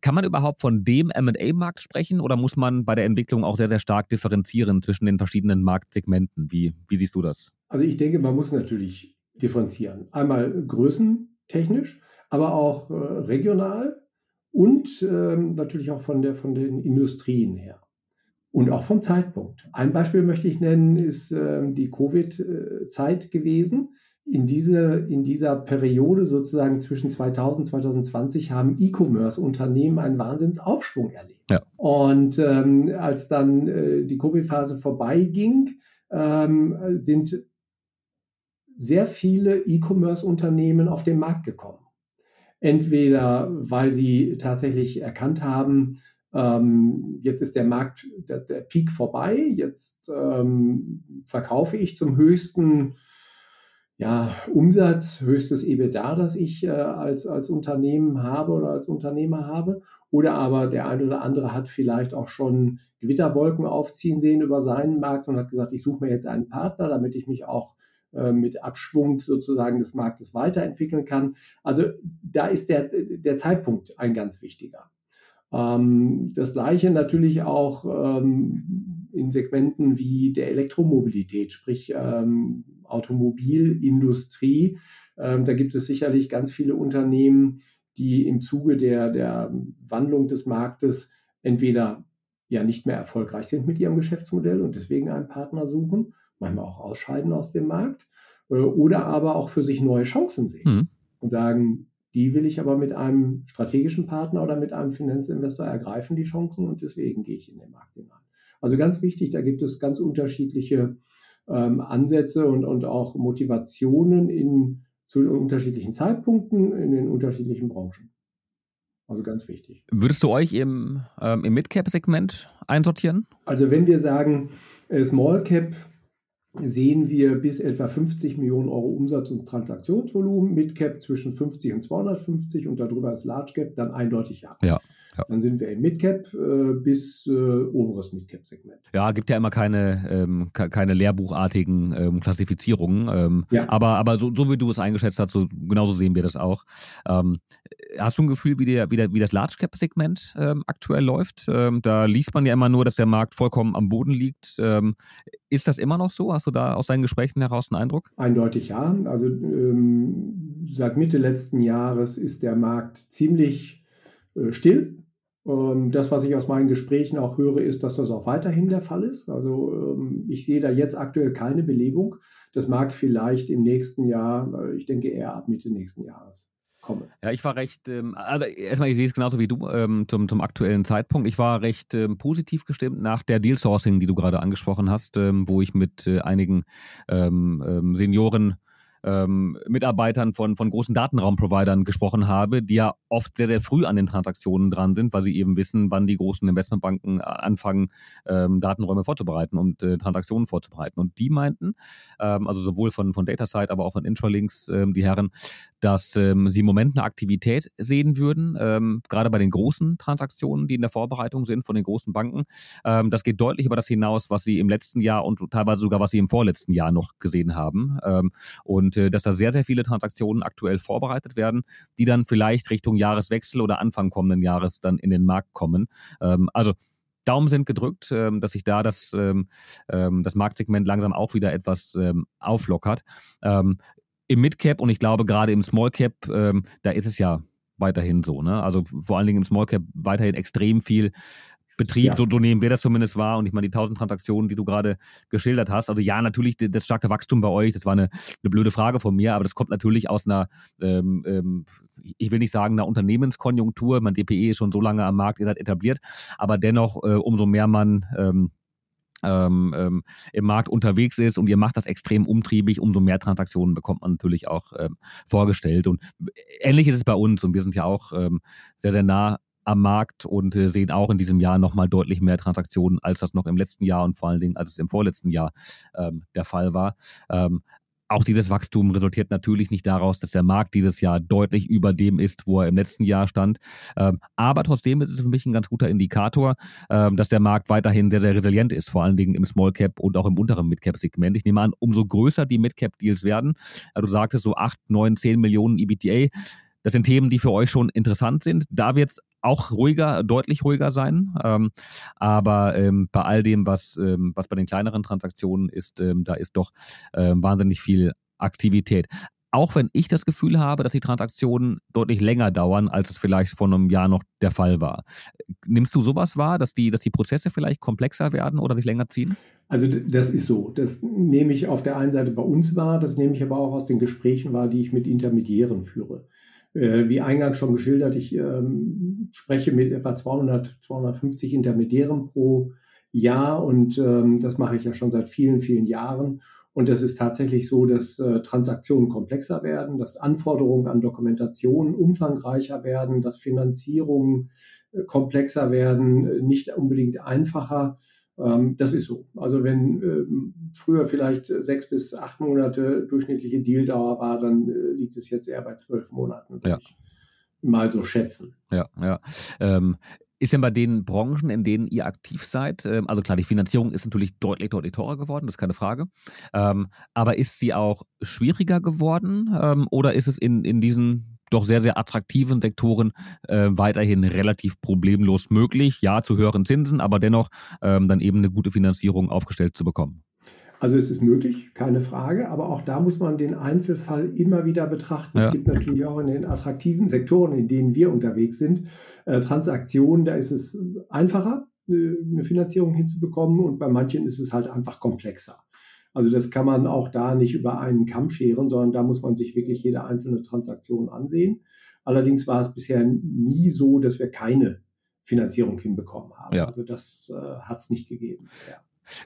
kann man überhaupt von dem MA-Markt sprechen oder muss man bei der Entwicklung auch sehr, sehr stark differenzieren zwischen den verschiedenen Marktsegmenten? Wie, wie siehst du das?
Also ich denke, man muss natürlich differenzieren. Einmal größentechnisch, aber auch äh, regional und ähm, natürlich auch von, der, von den Industrien her und auch vom Zeitpunkt. Ein Beispiel möchte ich nennen, ist ähm, die Covid-Zeit gewesen. In, diese, in dieser Periode sozusagen zwischen 2000 und 2020 haben E-Commerce-Unternehmen einen Wahnsinnsaufschwung erlebt. Ja. Und ähm, als dann äh, die Covid-Phase vorbeiging, ähm, sind sehr viele E-Commerce-Unternehmen auf den Markt gekommen. Entweder weil sie tatsächlich erkannt haben, ähm, jetzt ist der Markt, der, der Peak vorbei, jetzt ähm, verkaufe ich zum höchsten ja, Umsatz, höchstes EBITDA, das ich äh, als, als Unternehmen habe oder als Unternehmer habe. Oder aber der eine oder andere hat vielleicht auch schon Gewitterwolken aufziehen sehen über seinen Markt und hat gesagt, ich suche mir jetzt einen Partner, damit ich mich auch mit Abschwung sozusagen des Marktes weiterentwickeln kann. Also da ist der, der Zeitpunkt ein ganz wichtiger. Ähm, das gleiche natürlich auch ähm, in Segmenten wie der Elektromobilität, sprich ähm, Automobilindustrie. da gibt es sicherlich ganz viele Unternehmen, die im Zuge der, der Wandlung des Marktes entweder ja nicht mehr erfolgreich sind mit ihrem Geschäftsmodell und deswegen einen Partner suchen manchmal auch ausscheiden aus dem Markt äh, oder aber auch für sich neue Chancen sehen mhm. und sagen, die will ich aber mit einem strategischen Partner oder mit einem Finanzinvestor ergreifen, die Chancen, und deswegen gehe ich in den Markt hinein. Also ganz wichtig, da gibt es ganz unterschiedliche ähm, Ansätze und, und auch Motivationen in, zu unterschiedlichen Zeitpunkten in den unterschiedlichen Branchen. Also ganz wichtig.
Würdest du euch im, ähm, im Midcap-Segment einsortieren?
Also wenn wir sagen, äh, Small Cap sehen wir bis etwa 50 Millionen Euro Umsatz und Transaktionsvolumen, Mid Cap zwischen 50 und 250 und darüber ist Large Cap dann eindeutig ja.
Ja.
Ja. Dann sind wir im Midcap äh, bis äh, oberes Midcap-Segment.
Ja, gibt ja immer keine, ähm, keine lehrbuchartigen ähm, Klassifizierungen. Ähm, ja. Aber, aber so, so wie du es eingeschätzt hast, so, genauso sehen wir das auch. Ähm, hast du ein Gefühl, wie, der, wie, der, wie das Large Cap-Segment ähm, aktuell läuft? Ähm, da liest man ja immer nur, dass der Markt vollkommen am Boden liegt. ist das immer noch so? Hast du da aus deinen Gesprächen heraus einen Eindruck?
Eindeutig ja. Also seit Mitte letzten Jahres ist der Markt ziemlich äh, still. Ähm, das, was ich aus meinen Gesprächen auch höre, ist, dass das auch weiterhin der Fall ist. Also ähm, ich sehe da jetzt aktuell keine Belebung. Das mag vielleicht im nächsten Jahr, äh, ich denke eher ab Mitte nächsten Jahres. Kommen.
Ja, ich war recht, ähm, also erstmal, ich sehe es genauso wie du zum, zum aktuellen Zeitpunkt. Ich war recht positiv gestimmt nach der Deal Sourcing, die du gerade angesprochen hast, wo ich mit äh, einigen Senioren ähm, Mitarbeitern von, von großen Datenraumprovidern gesprochen habe, die ja oft sehr, sehr früh an den Transaktionen dran sind, weil sie eben wissen, wann die großen Investmentbanken anfangen, ähm, Datenräume vorzubereiten und äh, Transaktionen vorzubereiten. Und die meinten, ähm, also sowohl von, von DataSite, aber auch von Intralinks, ähm, die Herren, dass ähm, sie im Moment eine Aktivität sehen würden, ähm, gerade bei den großen Transaktionen, die in der Vorbereitung sind von den großen Banken. Ähm, das geht deutlich über das hinaus, was sie im letzten Jahr und teilweise sogar was sie im vorletzten Jahr noch gesehen haben. Ähm, und und äh, dass da sehr, sehr viele Transaktionen aktuell vorbereitet werden, die dann vielleicht Richtung Jahreswechsel oder Anfang kommenden Jahres dann in den Markt kommen. Ähm, also Daumen sind gedrückt, ähm, dass sich da das, ähm, ähm das Marktsegment langsam auch wieder etwas ähm, auflockert. Ähm, Im Midcap und ich glaube gerade im Smallcap, da ist es ja weiterhin so. Ne? Also vor allen Dingen im Smallcap weiterhin extrem viel Betrieb, ja. so, so, nehmen wir das zumindest wahr. Und ich meine, die 1000 Transaktionen, die du gerade geschildert hast, also ja, natürlich das starke Wachstum bei euch, das war eine, eine blöde Frage von mir, aber das kommt natürlich aus einer, ähm, ähm, ich will nicht sagen, einer Unternehmenskonjunktur. Mein DPE ist schon so lange am Markt, ihr seid etabliert, aber dennoch, äh, umso mehr man ähm, ähm, ähm, im Markt unterwegs ist und ihr macht das extrem umtriebig, umso mehr Transaktionen bekommt man natürlich auch ähm, vorgestellt. Und ähnlich ist es bei uns und wir sind ja auch ähm, sehr, sehr nah am Markt und äh, sehen auch in diesem Jahr nochmal deutlich mehr Transaktionen, als das noch im letzten Jahr und vor allen Dingen, als es im vorletzten Jahr ähm, der Fall war. Ähm, auch dieses Wachstum resultiert natürlich nicht daraus, dass der Markt dieses Jahr deutlich über dem ist, wo er im letzten Jahr stand. Ähm, aber trotzdem ist es für mich ein ganz guter Indikator, ähm, dass der Markt weiterhin sehr, sehr resilient ist, vor allen Dingen im Small Cap und auch im unteren Mid Cap Segment. Ich nehme an, umso größer die Mid Cap Deals werden, du sagtest so 8, 9, 10 Millionen EBTA, das sind Themen, die für euch schon interessant sind. Da wird es auch ruhiger, deutlich ruhiger sein. Ähm, aber ähm, bei all dem, was, ähm, was bei den kleineren Transaktionen ist, ähm, da ist doch ähm, wahnsinnig viel Aktivität. Auch wenn ich das Gefühl habe, dass die Transaktionen deutlich länger dauern, als es vielleicht vor einem Jahr noch der Fall war. Nimmst du sowas wahr, dass die, dass die Prozesse vielleicht komplexer werden oder sich länger ziehen?
Also das ist so. Das nehme ich auf der einen Seite bei uns wahr, das nehme ich aber auch aus den Gesprächen wahr, die ich mit Intermediären führe. Äh, wie eingangs schon geschildert, ich ähm, spreche mit etwa 200, 250 Intermediären pro Jahr und ähm, das mache ich ja schon seit vielen, vielen Jahren. Und es ist tatsächlich so, dass äh, Transaktionen komplexer werden, dass Anforderungen an Dokumentation umfangreicher werden, dass Finanzierungen äh, komplexer werden, nicht unbedingt einfacher. Ähm, das ist so. Also wenn ähm, früher vielleicht sechs bis acht Monate durchschnittliche Dealdauer war, dann äh, liegt es jetzt eher bei zwölf Monaten, würde ja. ich mal so schätzen.
Ja, ja. Ähm, ist denn bei den Branchen, in denen ihr aktiv seid, ähm, also klar, die Finanzierung ist natürlich deutlich, deutlich teurer geworden, das ist keine Frage. Aber ist sie auch schwieriger geworden oder ist es in, in diesen doch sehr, sehr attraktiven Sektoren äh, weiterhin relativ problemlos möglich. Ja, zu höheren Zinsen, aber dennoch ähm, dann eben eine gute Finanzierung aufgestellt zu bekommen.
Also es ist möglich, keine Frage, aber auch da muss man den Einzelfall immer wieder betrachten. Ja. Es gibt natürlich auch in den attraktiven Sektoren, in denen wir unterwegs sind, äh, Transaktionen, da ist es einfacher, äh, eine Finanzierung hinzubekommen und bei manchen ist es halt einfach komplexer. Also das kann man auch da nicht über einen Kamm scheren, sondern da muss man sich wirklich jede einzelne Transaktion ansehen. Allerdings war es bisher nie so, dass wir keine Finanzierung hinbekommen haben. Ja. Also das äh, hat es nicht gegeben bisher.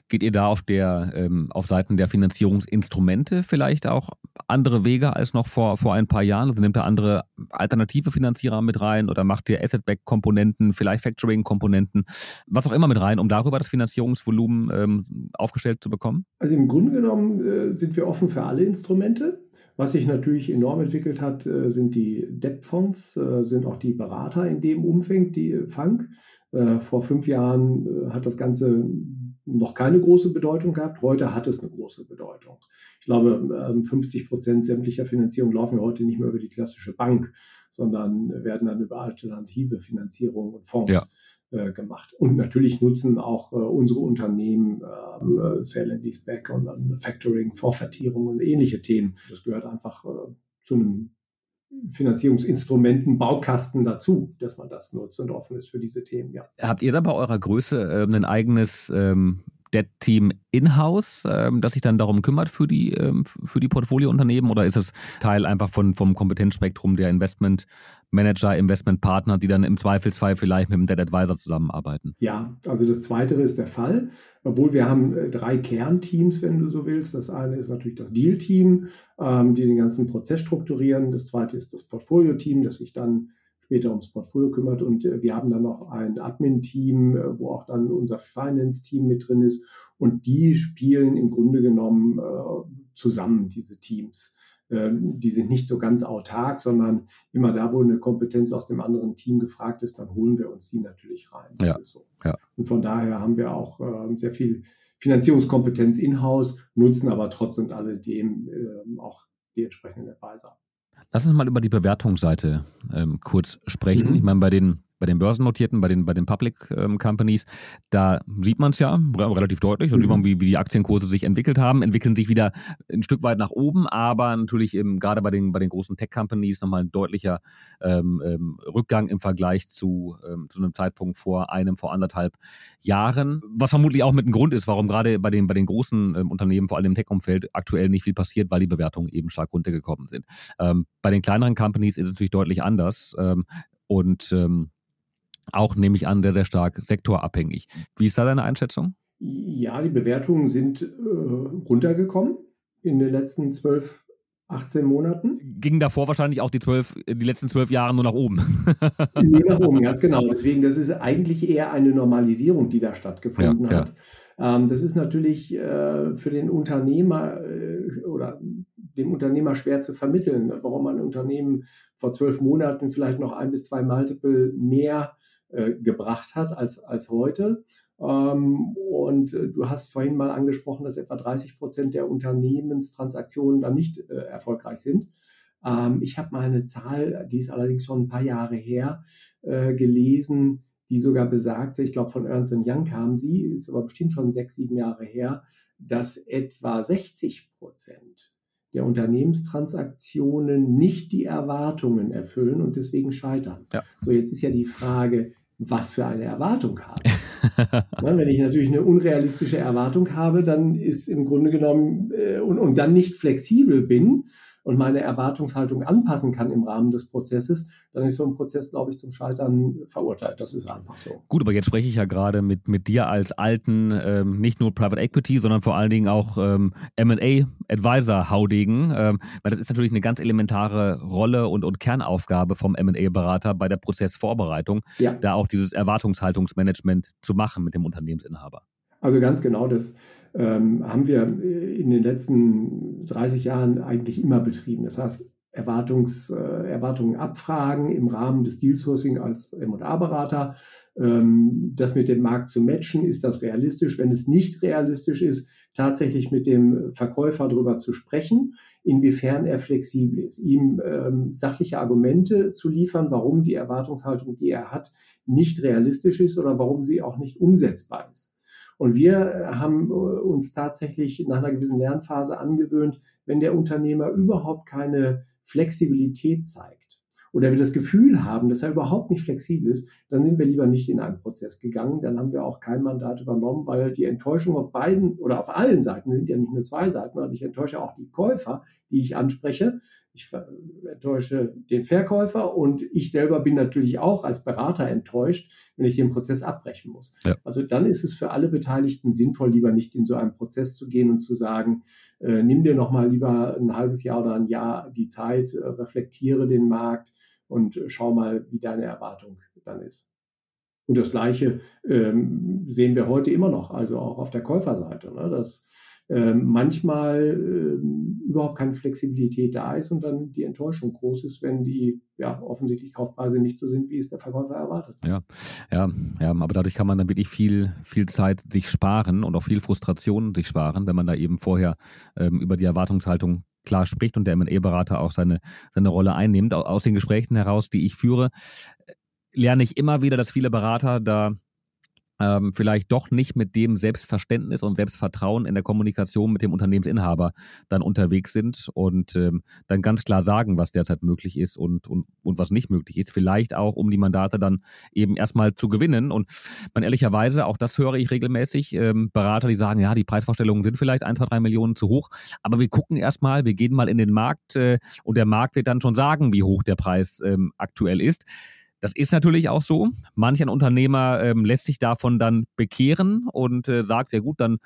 Geht ihr da auf der ähm, auf Seiten der Finanzierungsinstrumente vielleicht auch andere Wege als noch vor, vor ein paar Jahren? Also nehmt ihr andere alternative Finanzierer mit rein oder macht ihr Asset-Back-Komponenten, vielleicht Factoring-Komponenten, was auch immer mit rein, um darüber das Finanzierungsvolumen ähm, aufgestellt zu bekommen?
Also im Grunde genommen äh, sind wir offen für alle Instrumente. Was sich natürlich enorm entwickelt hat, äh, sind die Debt-Fonds, äh, sind auch die Berater in dem Umfang, die Funk. Äh, vor fünf Jahren äh, hat das Ganze noch keine große Bedeutung gehabt. Heute hat es eine große Bedeutung. Ich glaube, 50 ähm, Prozent sämtlicher Finanzierung laufen heute nicht mehr über die klassische Bank, sondern werden dann über alternative Finanzierung und Fonds ja. Äh, gemacht. Und natürlich nutzen auch äh, unsere Unternehmen äh, Sale and Leaseback und dann Factoring, Vorvertierung und ähnliche Themen. Das gehört einfach äh, zu einem Finanzierungsinstrumenten, Baukasten dazu, dass man das nutzt und offen ist für diese Themen. Ja.
Habt ihr da bei eurer Größe ähm, ein eigenes ähm, Debt-Team in-house, ähm, das sich dann darum kümmert für die, ähm, für die Portfoliounternehmen oder ist es Teil einfach von, vom Kompetenzspektrum der Investment Manager, Investmentpartner, die dann im Zweifelsfall vielleicht mit dem Debt Advisor zusammenarbeiten?
Ja, also das Zweite ist der Fall. Obwohl wir haben äh, drei Kernteams, wenn du so willst. Das eine ist natürlich das Deal-Team, ähm, die den ganzen Prozess strukturieren. Das zweite ist das Portfolio-Team, das sich dann später ums Portfolio kümmert. Und äh, wir haben dann noch ein Admin-Team, äh, wo auch dann unser Finance-Team mit drin ist. Und die spielen im Grunde genommen zusammen, diese Teams. Ähm, die sind nicht so ganz autark, sondern immer da, wo eine Kompetenz aus dem anderen Team gefragt ist, dann holen wir uns die natürlich rein. Das
ja.
ist so.
Ja.
Und von daher haben wir auch äh, sehr viel Finanzierungskompetenz in-house, nutzen aber trotzdem alledem äh, auch die entsprechenden Advisor.
Lass uns mal über die Bewertungsseite ähm, kurz sprechen. Mhm. Ich meine, bei den bei den börsennotierten, bei den, bei den Public ähm, Companies, da sieht man es ja relativ deutlich. Da mhm. sieht man, wie, wie die Aktienkurse sich entwickelt haben, entwickeln sich wieder ein Stück weit nach oben, aber natürlich eben gerade bei den, bei den großen Tech-Companies nochmal ein deutlicher ähm, ähm, Rückgang im Vergleich zu, ähm, zu einem Zeitpunkt vor einem, vor anderthalb Jahren. Was vermutlich auch mit einem Grund ist, warum gerade bei den, bei den großen ähm, Unternehmen, vor allem im Tech-Umfeld, aktuell nicht viel passiert, weil die Bewertungen eben stark runtergekommen sind. Ähm, bei den kleineren Companies ist es natürlich deutlich anders. und auch, nehme ich an, sehr, sehr stark sektorabhängig. Wie ist da deine Einschätzung?
Ja, die Bewertungen sind äh, runtergekommen in den letzten zwölf 18 Monaten.
Ging davor wahrscheinlich auch die, 12, die letzten zwölf Jahre nur nach oben. <laughs>
nur nach oben, ganz genau. Deswegen, das ist eigentlich eher eine Normalisierung, die da stattgefunden ja, hat. Ja. Ähm, das ist natürlich äh, für den Unternehmer äh, oder dem Unternehmer schwer zu vermitteln, warum ein Unternehmen vor zwölf Monaten vielleicht noch ein bis zwei Multiple mehr äh, gebracht hat als, als heute. Ähm, und äh, du hast vorhin mal angesprochen, dass etwa 30 Prozent der Unternehmenstransaktionen dann nicht äh, erfolgreich sind. Ähm, ich habe mal eine Zahl, die ist allerdings schon ein paar Jahre her, gelesen, die sogar besagte, ich glaube von Ernst Young kam sie, ist aber bestimmt schon sechs, sieben Jahre her, dass etwa 60 Prozent der Unternehmenstransaktionen nicht die Erwartungen erfüllen und deswegen scheitern. Ja. So, jetzt ist ja die Frage, was für eine Erwartung habe. <laughs> Na, wenn ich natürlich eine unrealistische Erwartung habe, dann ist im Grunde genommen äh, und, und dann nicht flexibel bin, und meine Erwartungshaltung anpassen kann im Rahmen des Prozesses, dann ist so ein Prozess, glaube ich, zum Scheitern verurteilt. Das ist einfach so.
Gut, aber jetzt spreche ich ja gerade mit, mit dir als alten, ähm, nicht nur Private Equity, sondern vor allen Dingen auch ähm, MA-Advisor Haudegen. Ähm, weil das ist natürlich eine ganz elementare Rolle und, und Kernaufgabe vom MA-Berater bei der Prozessvorbereitung, ja. da auch dieses Erwartungshaltungsmanagement zu machen mit dem Unternehmensinhaber.
Also ganz genau das ähm, haben wir in den letzten 30 Jahren eigentlich immer betrieben. Das heißt, Erwartungs, äh, Erwartungen abfragen im Rahmen des Deal Sourcing als M&A-Berater. Ähm, das mit dem Markt zu matchen, ist das realistisch? Wenn es nicht realistisch ist, tatsächlich mit dem Verkäufer darüber zu sprechen, inwiefern er flexibel ist, ihm ähm, sachliche Argumente zu liefern, warum die Erwartungshaltung, die er hat, nicht realistisch ist oder warum sie auch nicht umsetzbar ist. Und wir äh, haben äh, uns tatsächlich nach einer gewissen Lernphase angewöhnt, wenn der Unternehmer überhaupt keine Flexibilität zeigt oder wir das Gefühl haben, dass er überhaupt nicht flexibel ist, dann sind wir lieber nicht in einen Prozess gegangen. Dann haben wir auch kein Mandat übernommen, weil die Enttäuschung auf beiden oder auf allen Seiten sind ja nicht nur zwei Seiten, aber ich enttäusche auch die Käufer, die ich anspreche, ich enttäusche den Verkäufer und ich selber bin natürlich auch als Berater enttäuscht, wenn ich den Prozess abbrechen muss. Ja. Also dann ist es für alle Beteiligten sinnvoll, lieber nicht in so einen Prozess zu gehen und zu sagen, äh, nimm dir noch mal lieber ein halbes Jahr oder ein Jahr die Zeit, äh, reflektiere den Markt und äh, schau mal, wie deine Erwartung dann ist. Und das Gleiche ähm, sehen wir heute immer noch, also auch auf der Käuferseite. Ne? Das ähm, manchmal äh, überhaupt keine Flexibilität da ist und dann die Enttäuschung groß ist, wenn die ja offensichtlich Kaufpreise nicht so sind, wie es der Verkäufer erwartet.
Ja, ja, ja, aber dadurch kann man dann wirklich viel, viel Zeit sich sparen und auch viel Frustration sich sparen, wenn man da eben vorher ähm, über die Erwartungshaltung klar spricht und der M&A-Berater auch seine, seine Rolle einnimmt. Aus den Gesprächen heraus, die ich führe, äh, lerne ich immer wieder, dass viele Berater da ähm, vielleicht doch nicht mit dem Selbstverständnis und Selbstvertrauen in der Kommunikation mit dem Unternehmensinhaber dann unterwegs sind und ähm, dann ganz klar sagen, was derzeit möglich ist und, und, und was nicht möglich ist. Vielleicht auch, um die Mandate dann eben erstmal zu gewinnen. Und man ehrlicherweise, auch das höre ich regelmäßig, ähm, Berater, die sagen, ja, die Preisvorstellungen sind vielleicht ein, zwei, drei Millionen zu hoch, aber wir gucken erstmal, wir gehen mal in den Markt äh, und der Markt wird dann schon sagen, wie hoch der Preis ähm, aktuell ist. Das ist natürlich auch so. Manch ein Unternehmer ähm, lässt sich davon dann bekehren und äh, sagt, ja gut, dann,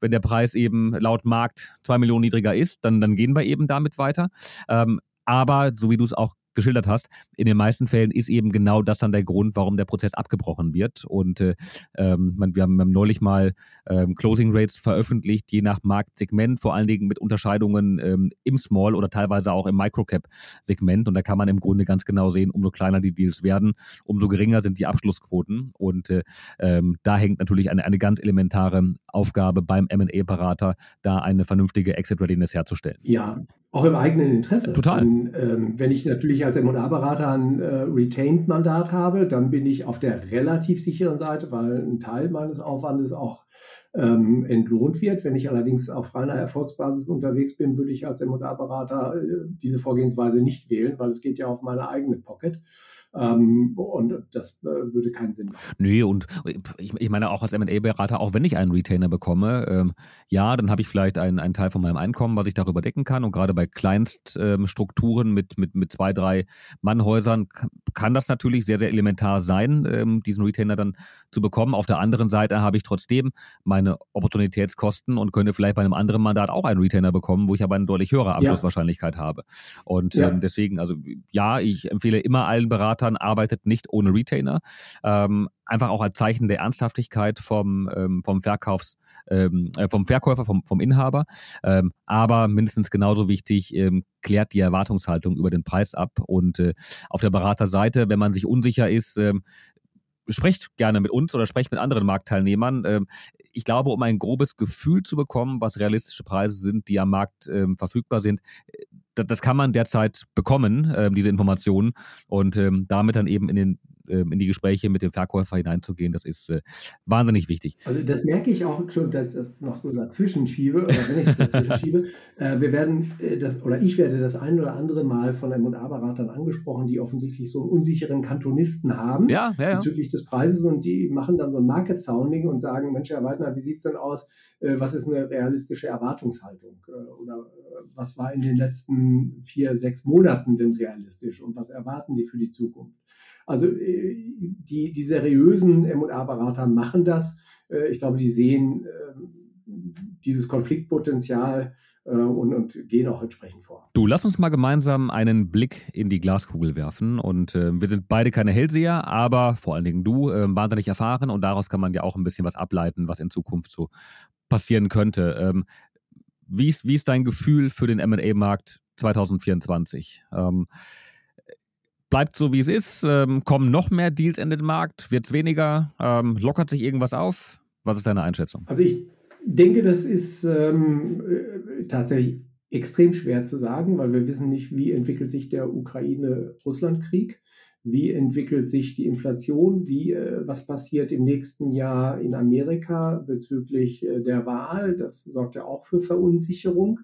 wenn der Preis eben laut Markt zwei Millionen niedriger ist, dann, dann gehen wir eben damit weiter. Ähm, aber so wie du es auch geschildert hast, in den meisten Fällen ist eben genau das dann der Grund, warum der Prozess abgebrochen wird. Und äh, ähm, wir haben neulich mal ähm, Closing Rates veröffentlicht, je nach Marktsegment, vor allen Dingen mit Unterscheidungen ähm, im Small oder teilweise auch im Microcap-Segment. Und da kann man im Grunde ganz genau sehen, umso kleiner die Deals werden, umso geringer sind die Abschlussquoten. Und äh, ähm, da hängt natürlich eine, eine ganz elementare Aufgabe beim M&A-Berater, da eine vernünftige Exit-Readiness herzustellen.
Ja, auch im eigenen Interesse.
Total.
Und, ähm, wenn ich natürlich als M&A-Berater ein äh, Retained-Mandat habe, dann bin ich auf der relativ sicheren Seite, weil ein Teil meines Aufwandes auch ähm, entlohnt wird. Wenn ich allerdings auf reiner Erfolgsbasis unterwegs bin, würde ich als M&A-Berater äh, diese Vorgehensweise nicht wählen, weil es geht ja auf meine eigene Pocket. Ähm, und das äh, würde keinen Sinn machen.
Nee, und ich, ich meine auch als MA-Berater, auch wenn ich einen Retainer bekomme, ähm, ja, dann habe ich vielleicht einen, einen Teil von meinem Einkommen, was ich darüber decken kann. Und gerade bei Kleinststrukturen ähm, mit, mit, mit zwei, drei Mannhäusern kann das natürlich sehr, sehr elementar sein, ähm, diesen Retainer dann zu bekommen. Auf der anderen Seite habe ich trotzdem meine Opportunitätskosten und könnte vielleicht bei einem anderen Mandat auch einen Retainer bekommen, wo ich aber eine deutlich höhere Abschlusswahrscheinlichkeit ja. habe. Und ja. ähm, deswegen, also ja, ich empfehle immer allen Beratern, Beratern arbeitet nicht ohne Retainer. Ähm, einfach auch als Zeichen der Ernsthaftigkeit vom, ähm, vom Verkaufs, ähm, äh, vom Verkäufer, vom, vom Inhaber. Ähm, aber mindestens genauso wichtig, ähm, klärt die Erwartungshaltung über den Preis ab. Und äh, auf der Beraterseite, wenn man sich unsicher ist, ähm, sprecht gerne mit uns oder sprecht mit anderen Marktteilnehmern. Ähm, ich glaube, um ein grobes Gefühl zu bekommen, was realistische Preise sind, die am Markt verfügbar sind, das, das, kann man derzeit bekommen, ähm, diese Informationen, und ähm, damit dann eben in den ähm, in die Gespräche mit dem Verkäufer hineinzugehen, das ist äh, wahnsinnig wichtig.
Also das merke ich auch schon, dass ich das noch so dazwischen schiebe, oder wenn ich es dazwischen schiebe. <laughs> Äh, wir werden äh, das, oder ich werde das ein oder andere Mal von M&A-Beratern angesprochen, die offensichtlich so einen unsicheren Kantonisten haben
ja, ja, ja.
bezüglich des Preises und die machen dann so ein Market Sounding und sagen, Mensch, Herr Waldner, wie sieht es denn aus? Äh, was ist eine realistische Erwartungshaltung? Äh, oder was war in den letzten vier, sechs Monaten denn realistisch und was erwarten Sie für die Zukunft? Also äh, die, die seriösen M&A-Berater machen das. Äh, ich glaube, die sehen ähm, dieses Konfliktpotenzial äh, und, und, gehen auch entsprechend vor.
Du, lass uns mal gemeinsam einen Blick in die Glaskugel werfen. Und äh, wir sind beide keine Hellseher, aber vor allen Dingen du äh, wahnsinnig erfahren und daraus kann man ja auch ein bisschen was ableiten, was in Zukunft so passieren könnte. Ähm, wie, ist, wie ist dein Gefühl für den MA-Markt 2024? Ähm, bleibt so, wie es ist? Ähm, kommen noch mehr Deals in den Markt? Wird es weniger? Ähm, lockert sich irgendwas auf? Was ist deine Einschätzung?
Also ich denke, das ist ähm, äh, tatsächlich extrem schwer zu sagen, weil wir wissen nicht, wie entwickelt sich der Ukraine-Russland-Krieg, wie entwickelt sich die Inflation, wie äh, was passiert im nächsten Jahr in Amerika bezüglich äh, der Wahl. Das sorgt ja auch für Verunsicherung.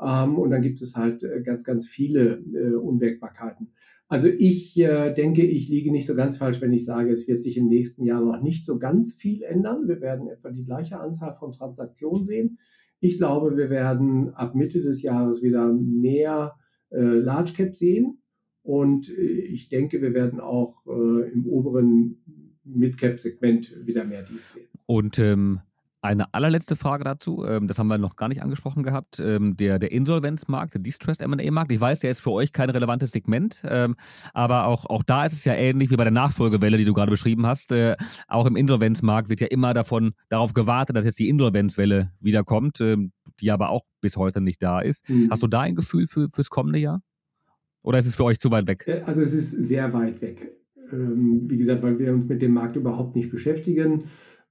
Ähm, und dann gibt es halt äh, ganz, ganz viele Unwägbarkeiten. Also ich denke, ich liege nicht so ganz falsch, wenn ich sage, es wird sich im nächsten Jahr noch nicht so ganz viel ändern. Wir werden etwa die gleiche Anzahl von Transaktionen sehen. Ich glaube, wir werden ab Mitte des Jahres wieder mehr Large Cap sehen. Und äh, ich denke, wir werden auch äh, im oberen Mid Cap Segment wieder mehr dies sehen.
Und ähm, eine allerletzte Frage dazu, ähm, das haben wir noch gar nicht angesprochen gehabt, ähm, der, der Insolvenzmarkt, der Distressed M&A-Markt. Ich weiß, der ist für euch kein relevantes Segment, ähm, aber auch, auch da ist es ja ähnlich wie bei der Nachfolgewelle, die du gerade beschrieben hast. Äh, auch im Insolvenzmarkt wird ja immer davon darauf gewartet, dass jetzt die Insolvenzwelle wiederkommt, die aber auch bis heute nicht da ist. Mhm. Hast du da ein Gefühl für, fürs kommende Jahr? Oder ist es für euch zu weit weg?
Äh, also es ist sehr weit weg. Wie gesagt, weil wir uns mit dem Markt überhaupt nicht beschäftigen.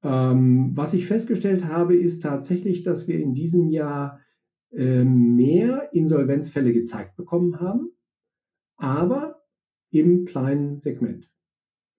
Ähm, was ich festgestellt habe, ist tatsächlich, dass wir in diesem Jahr äh, mehr Insolvenzfälle gezeigt bekommen haben, aber im kleinen Segment.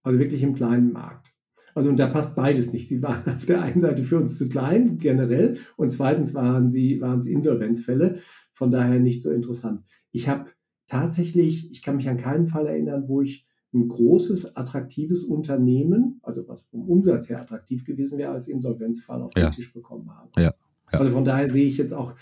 Also wirklich im kleinen Markt. Also und da passt beides nicht. Sie waren auf der einen Seite für uns zu klein generell und zweitens waren sie waren es Insolvenzfälle, von daher nicht so interessant. Ich habe tatsächlich, ich kann mich an keinen Fall erinnern, wo ich ein großes, attraktives Unternehmen, also was vom Umsatz her attraktiv gewesen wäre, als Insolvenzfall auf den Tisch bekommen haben.
Ja. Ja.
Also von daher sehe ich jetzt auch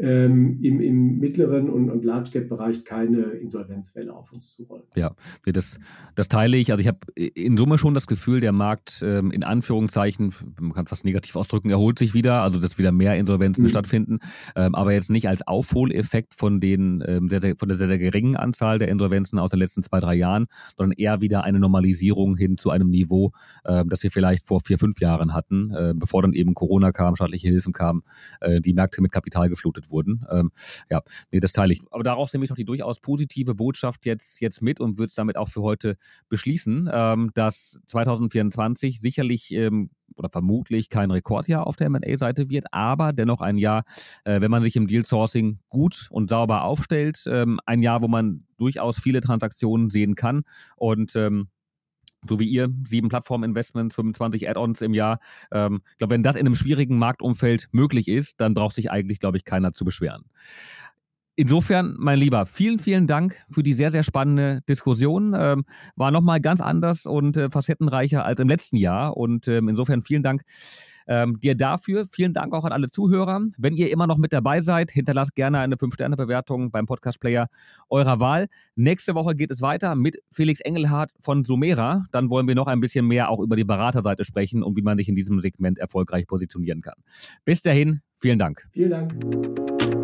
ähm, im, im mittleren und, und Large Cap Bereich keine Insolvenzwelle auf uns zu rollen.
Ja, das, das teile ich. Also ich habe in Summe schon das Gefühl, der Markt ähm, in Anführungszeichen, man kann fast negativ ausdrücken, erholt sich wieder, also dass wieder mehr Insolvenzen mhm. stattfinden, ähm, aber jetzt nicht als Aufholeffekt von den ähm, sehr, sehr, von der sehr, sehr geringen Anzahl der Insolvenzen aus den letzten zwei, drei Jahren, sondern eher wieder eine Normalisierung hin zu einem Niveau, äh, das wir vielleicht vor vier, fünf Jahren hatten, äh, bevor dann eben Corona kam, staatliche Hilfen kamen, äh, die Märkte mit Kapital geflutet wurden. Ähm, ja, nee, das teile ich. Aber daraus nehme ich auch die durchaus positive Botschaft jetzt, jetzt mit und würde es damit auch für heute beschließen, ähm, dass 2024 sicherlich ähm, oder vermutlich kein Rekordjahr auf der M&A-Seite wird, aber dennoch ein Jahr, äh, wenn man sich im Deal-Sourcing gut und sauber aufstellt, ähm, ein Jahr, wo man durchaus viele Transaktionen sehen kann und ähm, so wie ihr, sieben Plattform-Investments, 25 Add-ons im Jahr. Ähm, ich glaube, wenn das in einem schwierigen Marktumfeld möglich ist, dann braucht sich eigentlich, glaube ich, keiner zu beschweren. Insofern, mein Lieber, vielen, vielen Dank für die sehr, sehr spannende Diskussion. Ähm, war nochmal ganz anders und äh, facettenreicher als im letzten Jahr. Und ähm, insofern vielen Dank ähm, dir dafür. Vielen Dank auch an alle Zuhörer. Wenn ihr immer noch mit dabei seid, hinterlasst gerne eine 5-Sterne-Bewertung beim Podcast-Player eurer Wahl. Nächste Woche geht es weiter mit Felix Engelhardt von Sumera. Dann wollen wir noch ein bisschen mehr auch über die Beraterseite sprechen und wie man sich in diesem Segment erfolgreich positionieren kann. Bis dahin, vielen Dank.
Vielen Dank.